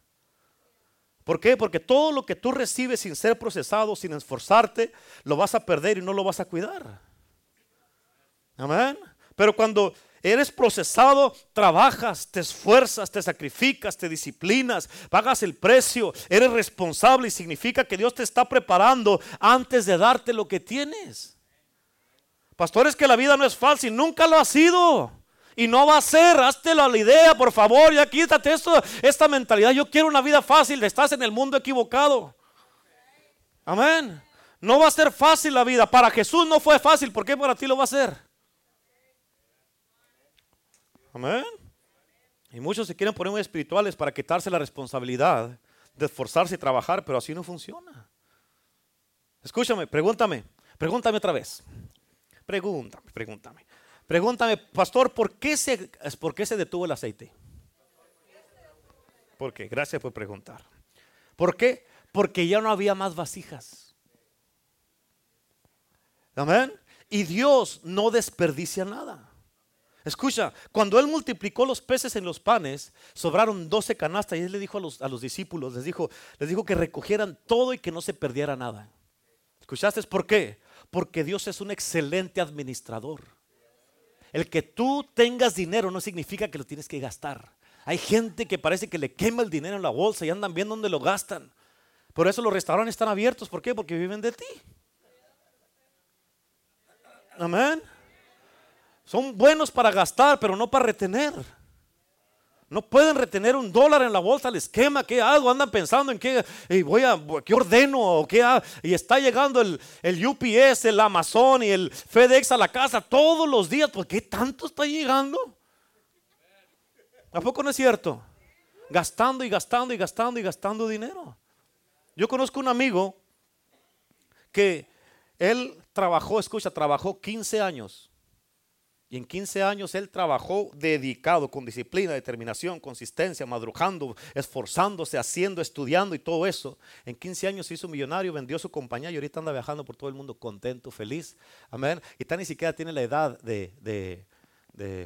¿Por qué? Porque todo lo que tú recibes sin ser procesado, sin esforzarte, lo vas a perder y no lo vas a cuidar. Amén. Pero cuando eres procesado, trabajas, te esfuerzas, te sacrificas, te disciplinas, pagas el precio, eres responsable y significa que Dios te está preparando antes de darte lo que tienes. Pastores, que la vida no es fácil, nunca lo ha sido. Y no va a ser, hazte la idea, por favor, ya quítate esto, esta mentalidad. Yo quiero una vida fácil, estás en el mundo equivocado. Amén. No va a ser fácil la vida. Para Jesús no fue fácil, ¿por qué para ti lo va a ser? Amén. Y muchos se quieren poner muy espirituales para quitarse la responsabilidad de esforzarse y trabajar, pero así no funciona. Escúchame, pregúntame, pregúntame otra vez. Pregúntame, pregúntame. Pregúntame, pastor, ¿por qué se, ¿por qué se detuvo el aceite? ¿Por qué? Gracias por preguntar. ¿Por qué? Porque ya no había más vasijas. Amén. Y Dios no desperdicia nada. Escucha, cuando Él multiplicó los peces en los panes, sobraron 12 canastas y Él le dijo a los, a los discípulos, les dijo, les dijo que recogieran todo y que no se perdiera nada. ¿Escuchaste? ¿Por qué? Porque Dios es un excelente administrador. El que tú tengas dinero no significa que lo tienes que gastar. Hay gente que parece que le quema el dinero en la bolsa y andan viendo dónde lo gastan. Por eso los restaurantes están abiertos. ¿Por qué? Porque viven de ti. Amén. Son buenos para gastar, pero no para retener. No pueden retener un dólar en la bolsa, les quema, ¿qué hago? Andan pensando en qué, voy a, qué ordeno, o qué Y está llegando el, el, UPS, el Amazon y el FedEx a la casa todos los días. ¿Por qué tanto está llegando? ¿A poco no es cierto? Gastando y gastando y gastando y gastando dinero. Yo conozco un amigo que él trabajó, escucha, trabajó 15 años y en 15 años él trabajó dedicado, con disciplina, determinación, consistencia, madrugando, esforzándose, haciendo, estudiando y todo eso. En 15 años se hizo millonario, vendió su compañía y ahorita anda viajando por todo el mundo contento, feliz. Amén. Y tan ni siquiera tiene la edad de,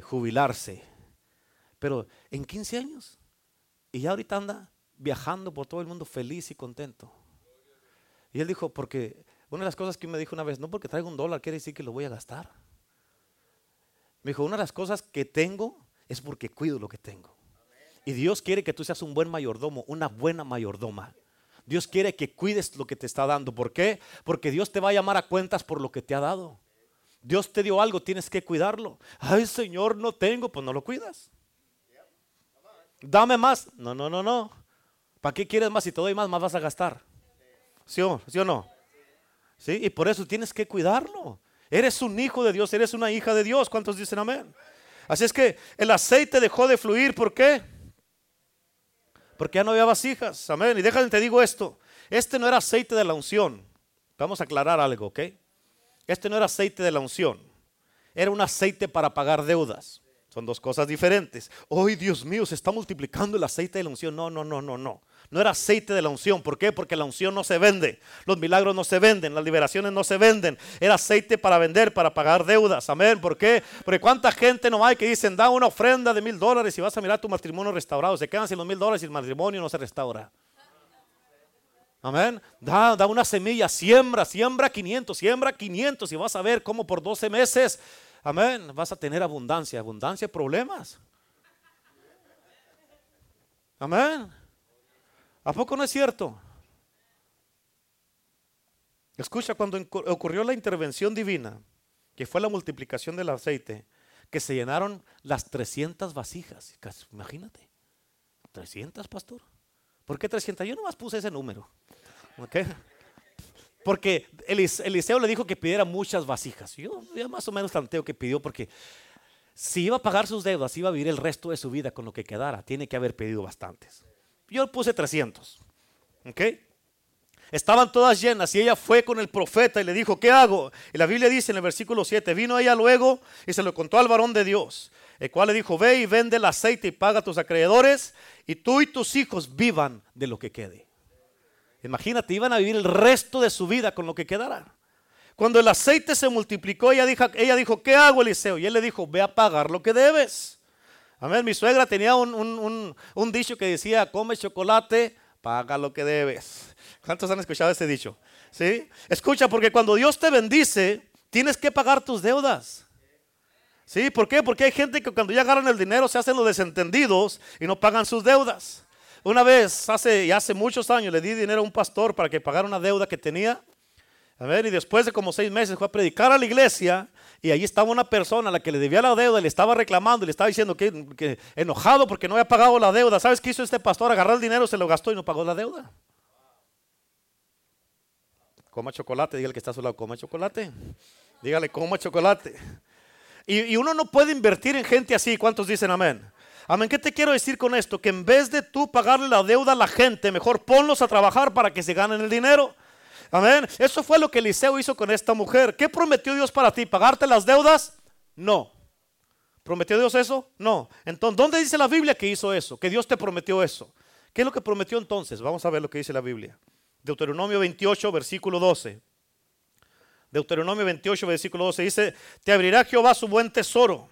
jubilarse. Pero en 15 años. Y ya ahorita anda viajando por todo el mundo feliz y contento. Y él dijo, porque una de las cosas que me dijo una vez, no porque traigo un dólar quiere decir que lo voy a gastar. Me dijo, una de las cosas que tengo es porque cuido lo que tengo. Y Dios quiere que tú seas un buen mayordomo, una buena mayordoma. Dios quiere que cuides lo que te está dando. ¿Por qué? Porque Dios te va a llamar a cuentas por lo que te ha dado. Dios te dio algo, tienes que cuidarlo. Ay, Señor, no tengo, pues no lo cuidas. Dame más. No, no, no, no. ¿Para qué quieres más? Si te doy más, más vas a gastar. ¿Sí o, ¿Sí o no? ¿Sí? Y por eso tienes que cuidarlo. Eres un hijo de Dios, eres una hija de Dios. ¿Cuántos dicen amén? Así es que el aceite dejó de fluir. ¿Por qué? Porque ya no había vasijas. Amén. Y déjame te digo esto. Este no era aceite de la unción. Vamos a aclarar algo, ¿ok? Este no era aceite de la unción. Era un aceite para pagar deudas. Son dos cosas diferentes. ¡Ay, Dios mío! Se está multiplicando el aceite de la unción. No, no, no, no, no. No era aceite de la unción. ¿Por qué? Porque la unción no se vende. Los milagros no se venden. Las liberaciones no se venden. Era aceite para vender, para pagar deudas. Amén. ¿Por qué? Porque cuánta gente no hay que dicen, da una ofrenda de mil dólares y vas a mirar tu matrimonio restaurado. Se quedan sin los mil dólares y el matrimonio no se restaura. Amén. Da, da una semilla, siembra, siembra 500, siembra 500 y vas a ver cómo por 12 meses, amén, vas a tener abundancia, abundancia, problemas. Amén. ¿A poco no es cierto? Escucha, cuando ocurrió la intervención divina, que fue la multiplicación del aceite, que se llenaron las 300 vasijas. Imagínate, 300, pastor. ¿Por qué 300? Yo nomás puse ese número. Porque Eliseo le dijo que pidiera muchas vasijas. Yo ya más o menos tanteo que pidió porque si iba a pagar sus deudas, iba a vivir el resto de su vida con lo que quedara. Tiene que haber pedido bastantes. Yo puse 300. ¿Ok? Estaban todas llenas y ella fue con el profeta y le dijo, ¿qué hago? Y la Biblia dice en el versículo 7, vino ella luego y se lo contó al varón de Dios, el cual le dijo, ve y vende el aceite y paga a tus acreedores y tú y tus hijos vivan de lo que quede. Imagínate, iban a vivir el resto de su vida con lo que quedara. Cuando el aceite se multiplicó, ella dijo, ella dijo, ¿qué hago, Eliseo? Y él le dijo, ve a pagar lo que debes. Amén. Mi suegra tenía un, un dicho que decía, come chocolate, paga lo que debes. ¿Cuántos han escuchado ese dicho? ¿Sí? Escucha, porque cuando Dios te bendice, tienes que pagar tus deudas. ¿Sí? ¿Por qué? Porque hay gente que cuando ya agarran el dinero se hacen los desentendidos y no pagan sus deudas. Una vez, hace, hace muchos años, le di dinero a un pastor para que pagara una deuda que tenía. A ver, y después de como seis meses fue a predicar a la iglesia y allí estaba una persona a la que le debía la deuda, le estaba reclamando, le estaba diciendo que, enojado porque no había pagado la deuda. ¿Sabes qué hizo este pastor? Agarró el dinero, se lo gastó y no pagó la deuda. Coma chocolate, dígale que está a su lado, coma chocolate. Dígale, coma chocolate. Y, uno no puede invertir en gente así. ¿Cuántos dicen amén? Amén. ¿Qué te quiero decir con esto? Que en vez de tú pagarle la deuda a la gente, mejor ponlos a trabajar para que se ganen el dinero. Amén. Eso fue lo que Eliseo hizo con esta mujer. ¿Qué prometió Dios para ti? ¿Pagarte las deudas? No. ¿Prometió Dios eso? No. Entonces, ¿dónde dice la Biblia que hizo eso? Que Dios te prometió eso. ¿Qué es lo que prometió entonces? Vamos a ver lo que dice la Biblia. Deuteronomio 28, versículo 12. Deuteronomio 28, versículo 12 dice, te abrirá Jehová su buen tesoro,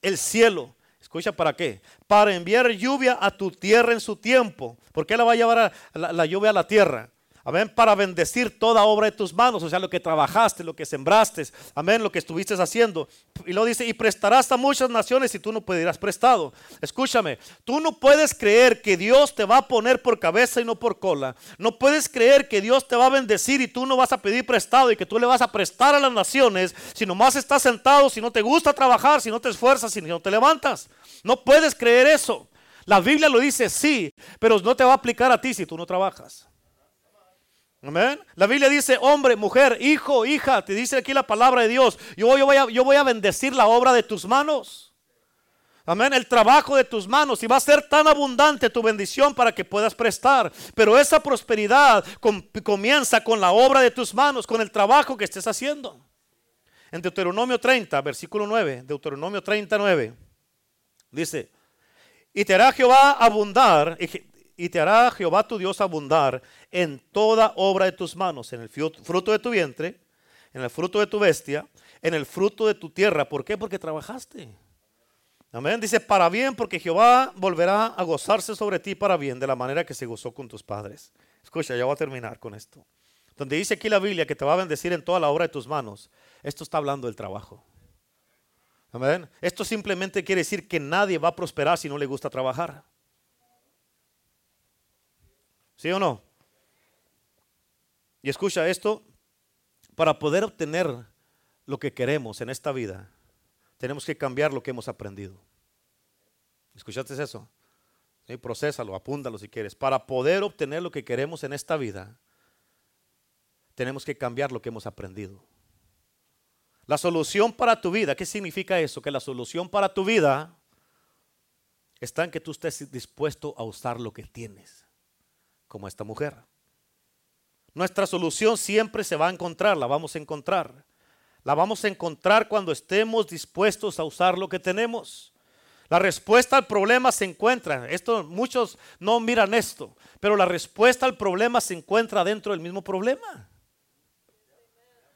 el cielo. Escucha, ¿para qué? Para enviar lluvia a tu tierra en su tiempo. ¿Por qué la va a llevar la lluvia a la tierra? Amén, para bendecir toda obra de tus manos, o sea, lo que trabajaste, lo que sembraste, amén, lo que estuviste haciendo. Y lo dice, y prestarás a muchas naciones y tú no pedirás prestado. Escúchame, tú no puedes creer que Dios te va a poner por cabeza y no por cola. No puedes creer que Dios te va a bendecir y tú no vas a pedir prestado y que tú le vas a prestar a las naciones si nomás estás sentado, si no te gusta trabajar, si no te esfuerzas, si no te levantas. No puedes creer eso. La Biblia lo dice sí, pero no te va a aplicar a ti si tú no trabajas. Amén. La Biblia dice, hombre, mujer, hijo, hija, te dice aquí la palabra de Dios. Yo, voy, a, bendecir la obra de tus manos. Amén. El trabajo de tus manos. Y va a ser tan abundante tu bendición para que puedas prestar. Pero esa prosperidad comienza con la obra de tus manos, con el trabajo que estés haciendo. En Deuteronomio 30, versículo 9. Deuteronomio 39. Dice, y te hará Jehová abundar y te hará Jehová tu Dios abundar en toda obra de tus manos, en el fruto de tu vientre, en el fruto de tu bestia, en el fruto de tu tierra. ¿Por qué? Porque trabajaste. Amén. Dice, para bien, porque Jehová volverá a gozarse sobre ti para bien, de la manera que se gozó con tus padres. Escucha, ya voy a terminar con esto. Donde dice aquí la Biblia que te va a bendecir en toda la obra de tus manos, esto está hablando del trabajo. Amén. Esto simplemente quiere decir que nadie va a prosperar si no le gusta trabajar. ¿Sí o no? Y escucha esto, para poder obtener lo que queremos en esta vida, tenemos que cambiar lo que hemos aprendido. ¿Escuchaste eso? Sí, procésalo, apúntalo si quieres. Para poder obtener lo que queremos en esta vida, tenemos que cambiar lo que hemos aprendido. La solución para tu vida, ¿qué significa eso? Que la solución para tu vida está en que tú estés dispuesto a usar lo que tienes como esta mujer. Nuestra solución siempre se va a encontrar, la vamos a encontrar. La vamos a encontrar cuando estemos dispuestos a usar lo que tenemos. La respuesta al problema se encuentra. Esto muchos no miran esto, pero la respuesta al problema se encuentra dentro del mismo problema.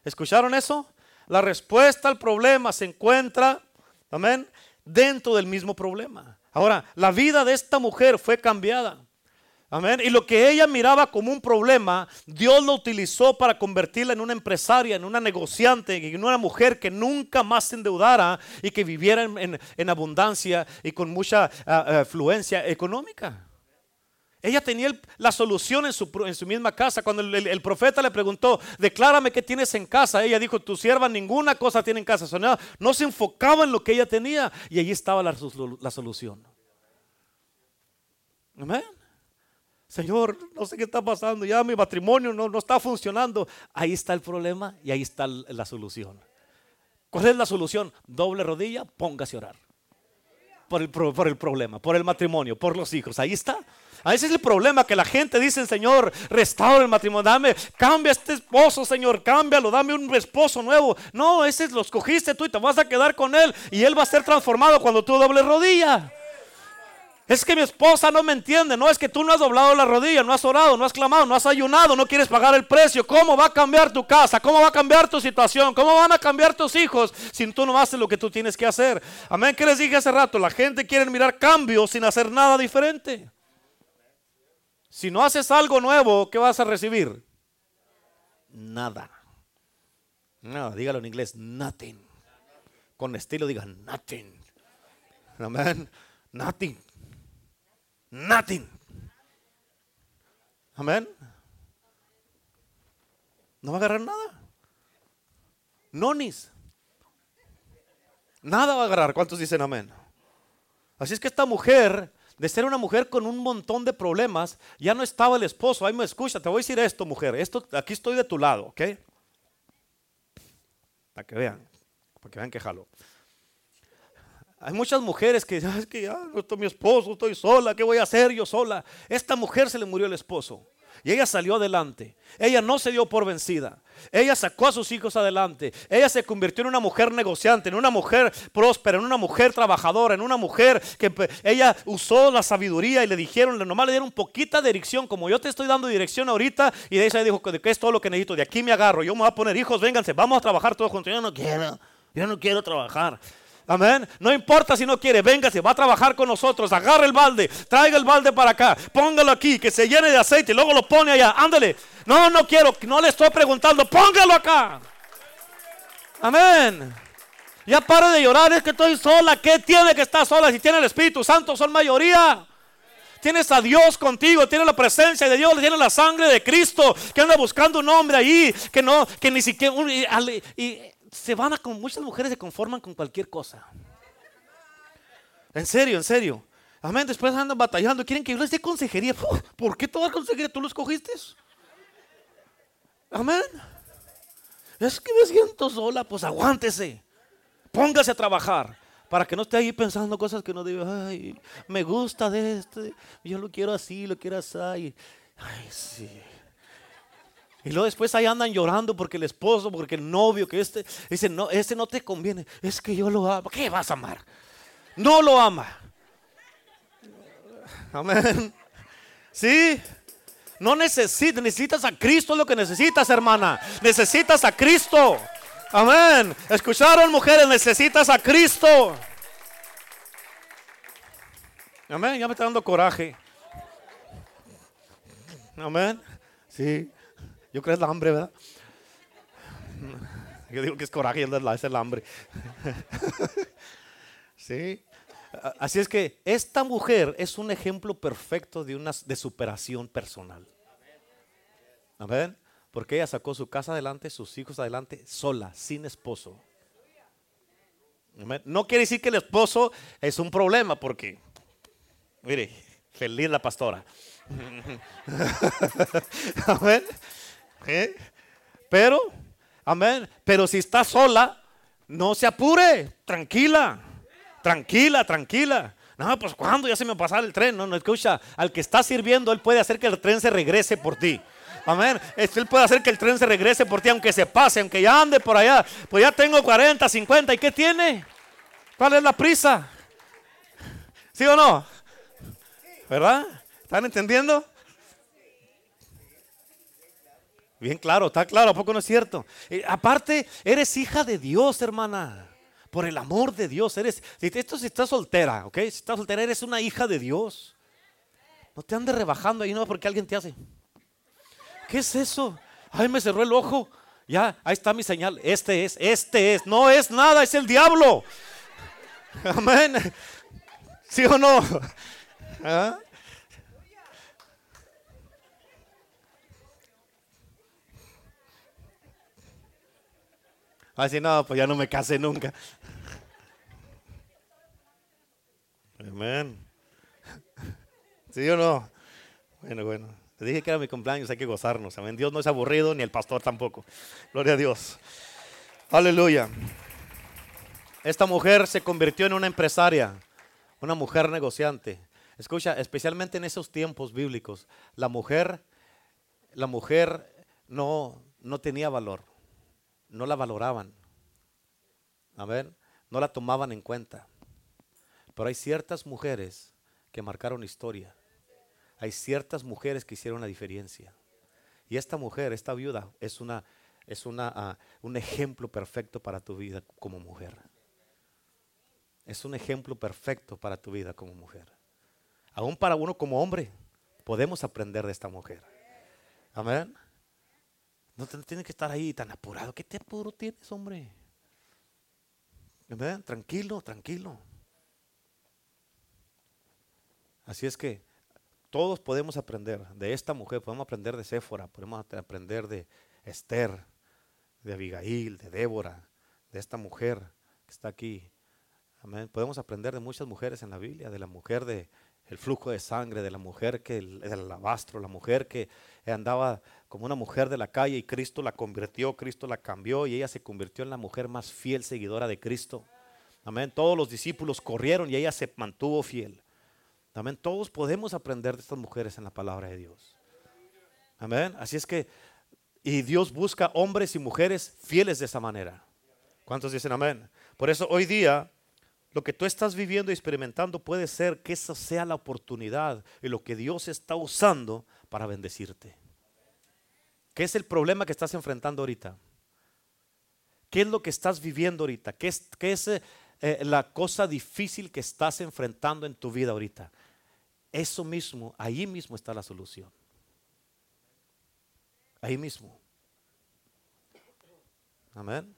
¿Escucharon eso? La respuesta al problema se encuentra, amén, dentro del mismo problema. Ahora, la vida de esta mujer fue cambiada. Amén. Y lo que ella miraba como un problema, Dios lo utilizó para convertirla en una empresaria, en una negociante, en una mujer que nunca más se endeudara y que viviera en, abundancia y con mucha ah, afluencia económica. Ella tenía la solución en su, misma casa. Cuando el, profeta le preguntó, declárame qué tienes en casa, ella dijo, tu sierva ninguna cosa tiene en casa. no se enfocaba en lo que ella tenía y allí estaba la solución. Amén. Señor, no sé qué está pasando, ya mi matrimonio no, no está funcionando. Ahí está el problema y ahí está la solución. ¿Cuál es la solución? Doble rodilla, póngase a orar. Por el, por el problema, por el matrimonio, por los hijos. Ahí está. A ese es el problema que la gente dice, Señor, restaura el matrimonio, dame, cambia este esposo, Señor, cámbialo, dame un esposo nuevo. No, ese lo escogiste tú y te vas a quedar con él y él va a ser transformado cuando tú doble rodilla. Es que mi esposa no me entiende. No es que tú no has doblado la rodilla, no has orado, no has clamado, no has ayunado, no quieres pagar el precio. ¿Cómo va a cambiar tu casa? ¿Cómo va a cambiar tu situación? ¿Cómo van a cambiar tus hijos si tú no haces lo que tú tienes que hacer? Amén. ¿Qué les dije hace rato? La gente quiere mirar cambios sin hacer nada diferente. Si no haces algo nuevo, ¿qué vas a recibir? Nada. No, dígalo en inglés, nothing. Con estilo diga nothing. Amén. Nothing. Nothing. Amén. No va a agarrar nada. Nonis. Nada va a agarrar. ¿Cuántos dicen amén? Así es que esta mujer, de ser una mujer con un montón de problemas, ya no estaba el esposo. Ahí me escucha, te voy a decir esto, mujer. Esto, aquí estoy de tu lado, ¿ok? Para que vean, para que vean que jalo. Hay muchas mujeres que dicen, es que ya no estoy mi esposo, estoy sola, ¿qué voy a hacer yo sola? Esta mujer se le murió el esposo. Y ella salió adelante. Ella no se dio por vencida. Ella sacó a sus hijos adelante. Ella se convirtió en una mujer negociante, en una mujer próspera, en una mujer trabajadora, en una mujer que ella usó la sabiduría y le dijeron, nomás le dieron poquita dirección, como yo te estoy dando dirección ahorita. Y de ella dijo que es todo lo que necesito. De aquí me agarro. Yo me voy a poner hijos, vénganse, vamos a trabajar todos juntos. Yo no quiero, yo no quiero trabajar. Amén. No importa si no quiere, véngase, va a trabajar con nosotros. Agarre el balde, traiga el balde para acá, póngalo aquí, que se llene de aceite y luego lo pone allá. Ándale. No, no quiero, no le estoy preguntando, póngalo acá. Amén. Ya pare de llorar, es que estoy sola. ¿Qué tiene que estar sola? Si tiene el Espíritu Santo, son mayoría. Tienes a Dios contigo, tienes la presencia de Dios, tienes la sangre de Cristo, que anda buscando un hombre ahí, que no, que ni siquiera, y, se van a, muchas mujeres se conforman con cualquier cosa. En serio, en serio. Amén. Después andan batallando. Quieren que yo les dé consejería. ¿Por qué toda consejería tú lo escogiste? Amén. Es que me siento sola. Pues aguántese. Póngase a trabajar. Para que no esté ahí pensando cosas que no digo. Ay, me gusta de este. Yo lo quiero así, lo quiero así. Ay, sí. Y luego después ahí andan llorando porque el esposo, porque el novio, que este, dice, no, este no te conviene. Es que yo lo amo. ¿Qué vas a amar? No lo ama. Amén. Sí. No necesitas, necesitas a Cristo lo que necesitas, hermana. Necesitas a Cristo. Amén. ¿Escucharon, mujeres? Necesitas a Cristo. Amén. Ya me está dando coraje. Amén. Sí. Yo creo que es la hambre, ¿verdad? Yo digo que es coraje y es el hambre. sí. Así es que esta mujer es un ejemplo perfecto de, una, de superación personal. Amén. Porque ella sacó su casa adelante, sus hijos adelante, sola, sin esposo. No quiere decir que el esposo es un problema, porque, mire, feliz la pastora. Amén. Pero, amén. Pero si está sola, no se apure. Tranquila, tranquila, tranquila. No, pues cuando ya se me pasar el tren. No, no, escucha. Al que está sirviendo, él puede hacer que el tren se regrese por ti. Amén. Él puede hacer que el tren se regrese por ti, aunque se pase, aunque ya ande por allá. Pues ya tengo 40, 50. ¿Y qué tiene? ¿Cuál es la prisa? ¿Sí o no? ¿Verdad? ¿Están entendiendo? Bien claro, está claro, ¿a poco no es cierto? Eh, aparte, eres hija de Dios, hermana. Por el amor de Dios. Eres, esto si estás soltera, ¿ok? Si estás soltera, eres una hija de Dios. No te andes rebajando ahí, no, porque alguien te hace. ¿Qué es eso? Ay, me cerró el ojo. Ya, ahí está mi señal. Este es, este es. No es nada, es el diablo. Amén. ¿Sí o no? ¿Ah? Así no, pues ya no me casé nunca. Amén. ¿Sí o no? Bueno, bueno. Te dije que era mi cumpleaños, hay que gozarnos. Amén. Dios no es aburrido, ni el pastor tampoco. Gloria a Dios. Aleluya. Esta mujer se convirtió en una empresaria, una mujer negociante. Escucha, especialmente en esos tiempos bíblicos, la mujer, la mujer no, no tenía valor, no la valoraban. Amén. No la tomaban en cuenta. Pero hay ciertas mujeres que marcaron historia. Hay ciertas mujeres que hicieron la diferencia. Y esta mujer, esta viuda, es, una, es una, ah, un ejemplo perfecto para tu vida como mujer. Es un ejemplo perfecto para tu vida como mujer. Aún para uno como hombre, podemos aprender de esta mujer. Amén. No tienes que estar ahí tan apurado. ¿Qué te apuro tienes, hombre? Amén. Tranquilo, tranquilo. Así es que todos podemos aprender de esta mujer, podemos aprender de Séfora, podemos aprender de Esther, de Abigail, de Débora, de esta mujer que está aquí. Amén. Podemos aprender de muchas mujeres en la Biblia, de la mujer de el flujo de sangre, de la mujer que el, del alabastro, la mujer que andaba como una mujer de la calle y Cristo la convirtió, Cristo la cambió y ella se convirtió en la mujer más fiel seguidora de Cristo. Amén. Todos los discípulos corrieron y ella se mantuvo fiel. Amén. Todos podemos aprender de estas mujeres en la palabra de Dios. Amén. Así es que, y Dios busca hombres y mujeres fieles de esa manera. ¿Cuántos dicen amén? Por eso hoy día, lo que tú estás viviendo y experimentando puede ser que esa sea la oportunidad y lo que Dios está usando para bendecirte. ¿Qué es el problema que estás enfrentando ahorita? ¿Qué es lo que estás viviendo ahorita? ¿Qué es, qué es eh, la cosa difícil que estás enfrentando en tu vida ahorita? Eso mismo, ahí mismo está la solución. Ahí mismo. Amén.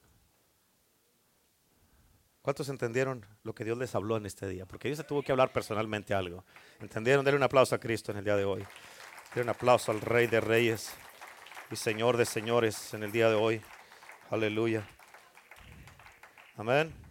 ¿Cuántos entendieron lo que Dios les habló en este día? Porque Dios se tuvo que hablar personalmente algo. ¿Entendieron? Denle un aplauso a Cristo en el día de hoy. Denle un aplauso al Rey de Reyes y Señor de Señores en el día de hoy. Aleluya. Amén.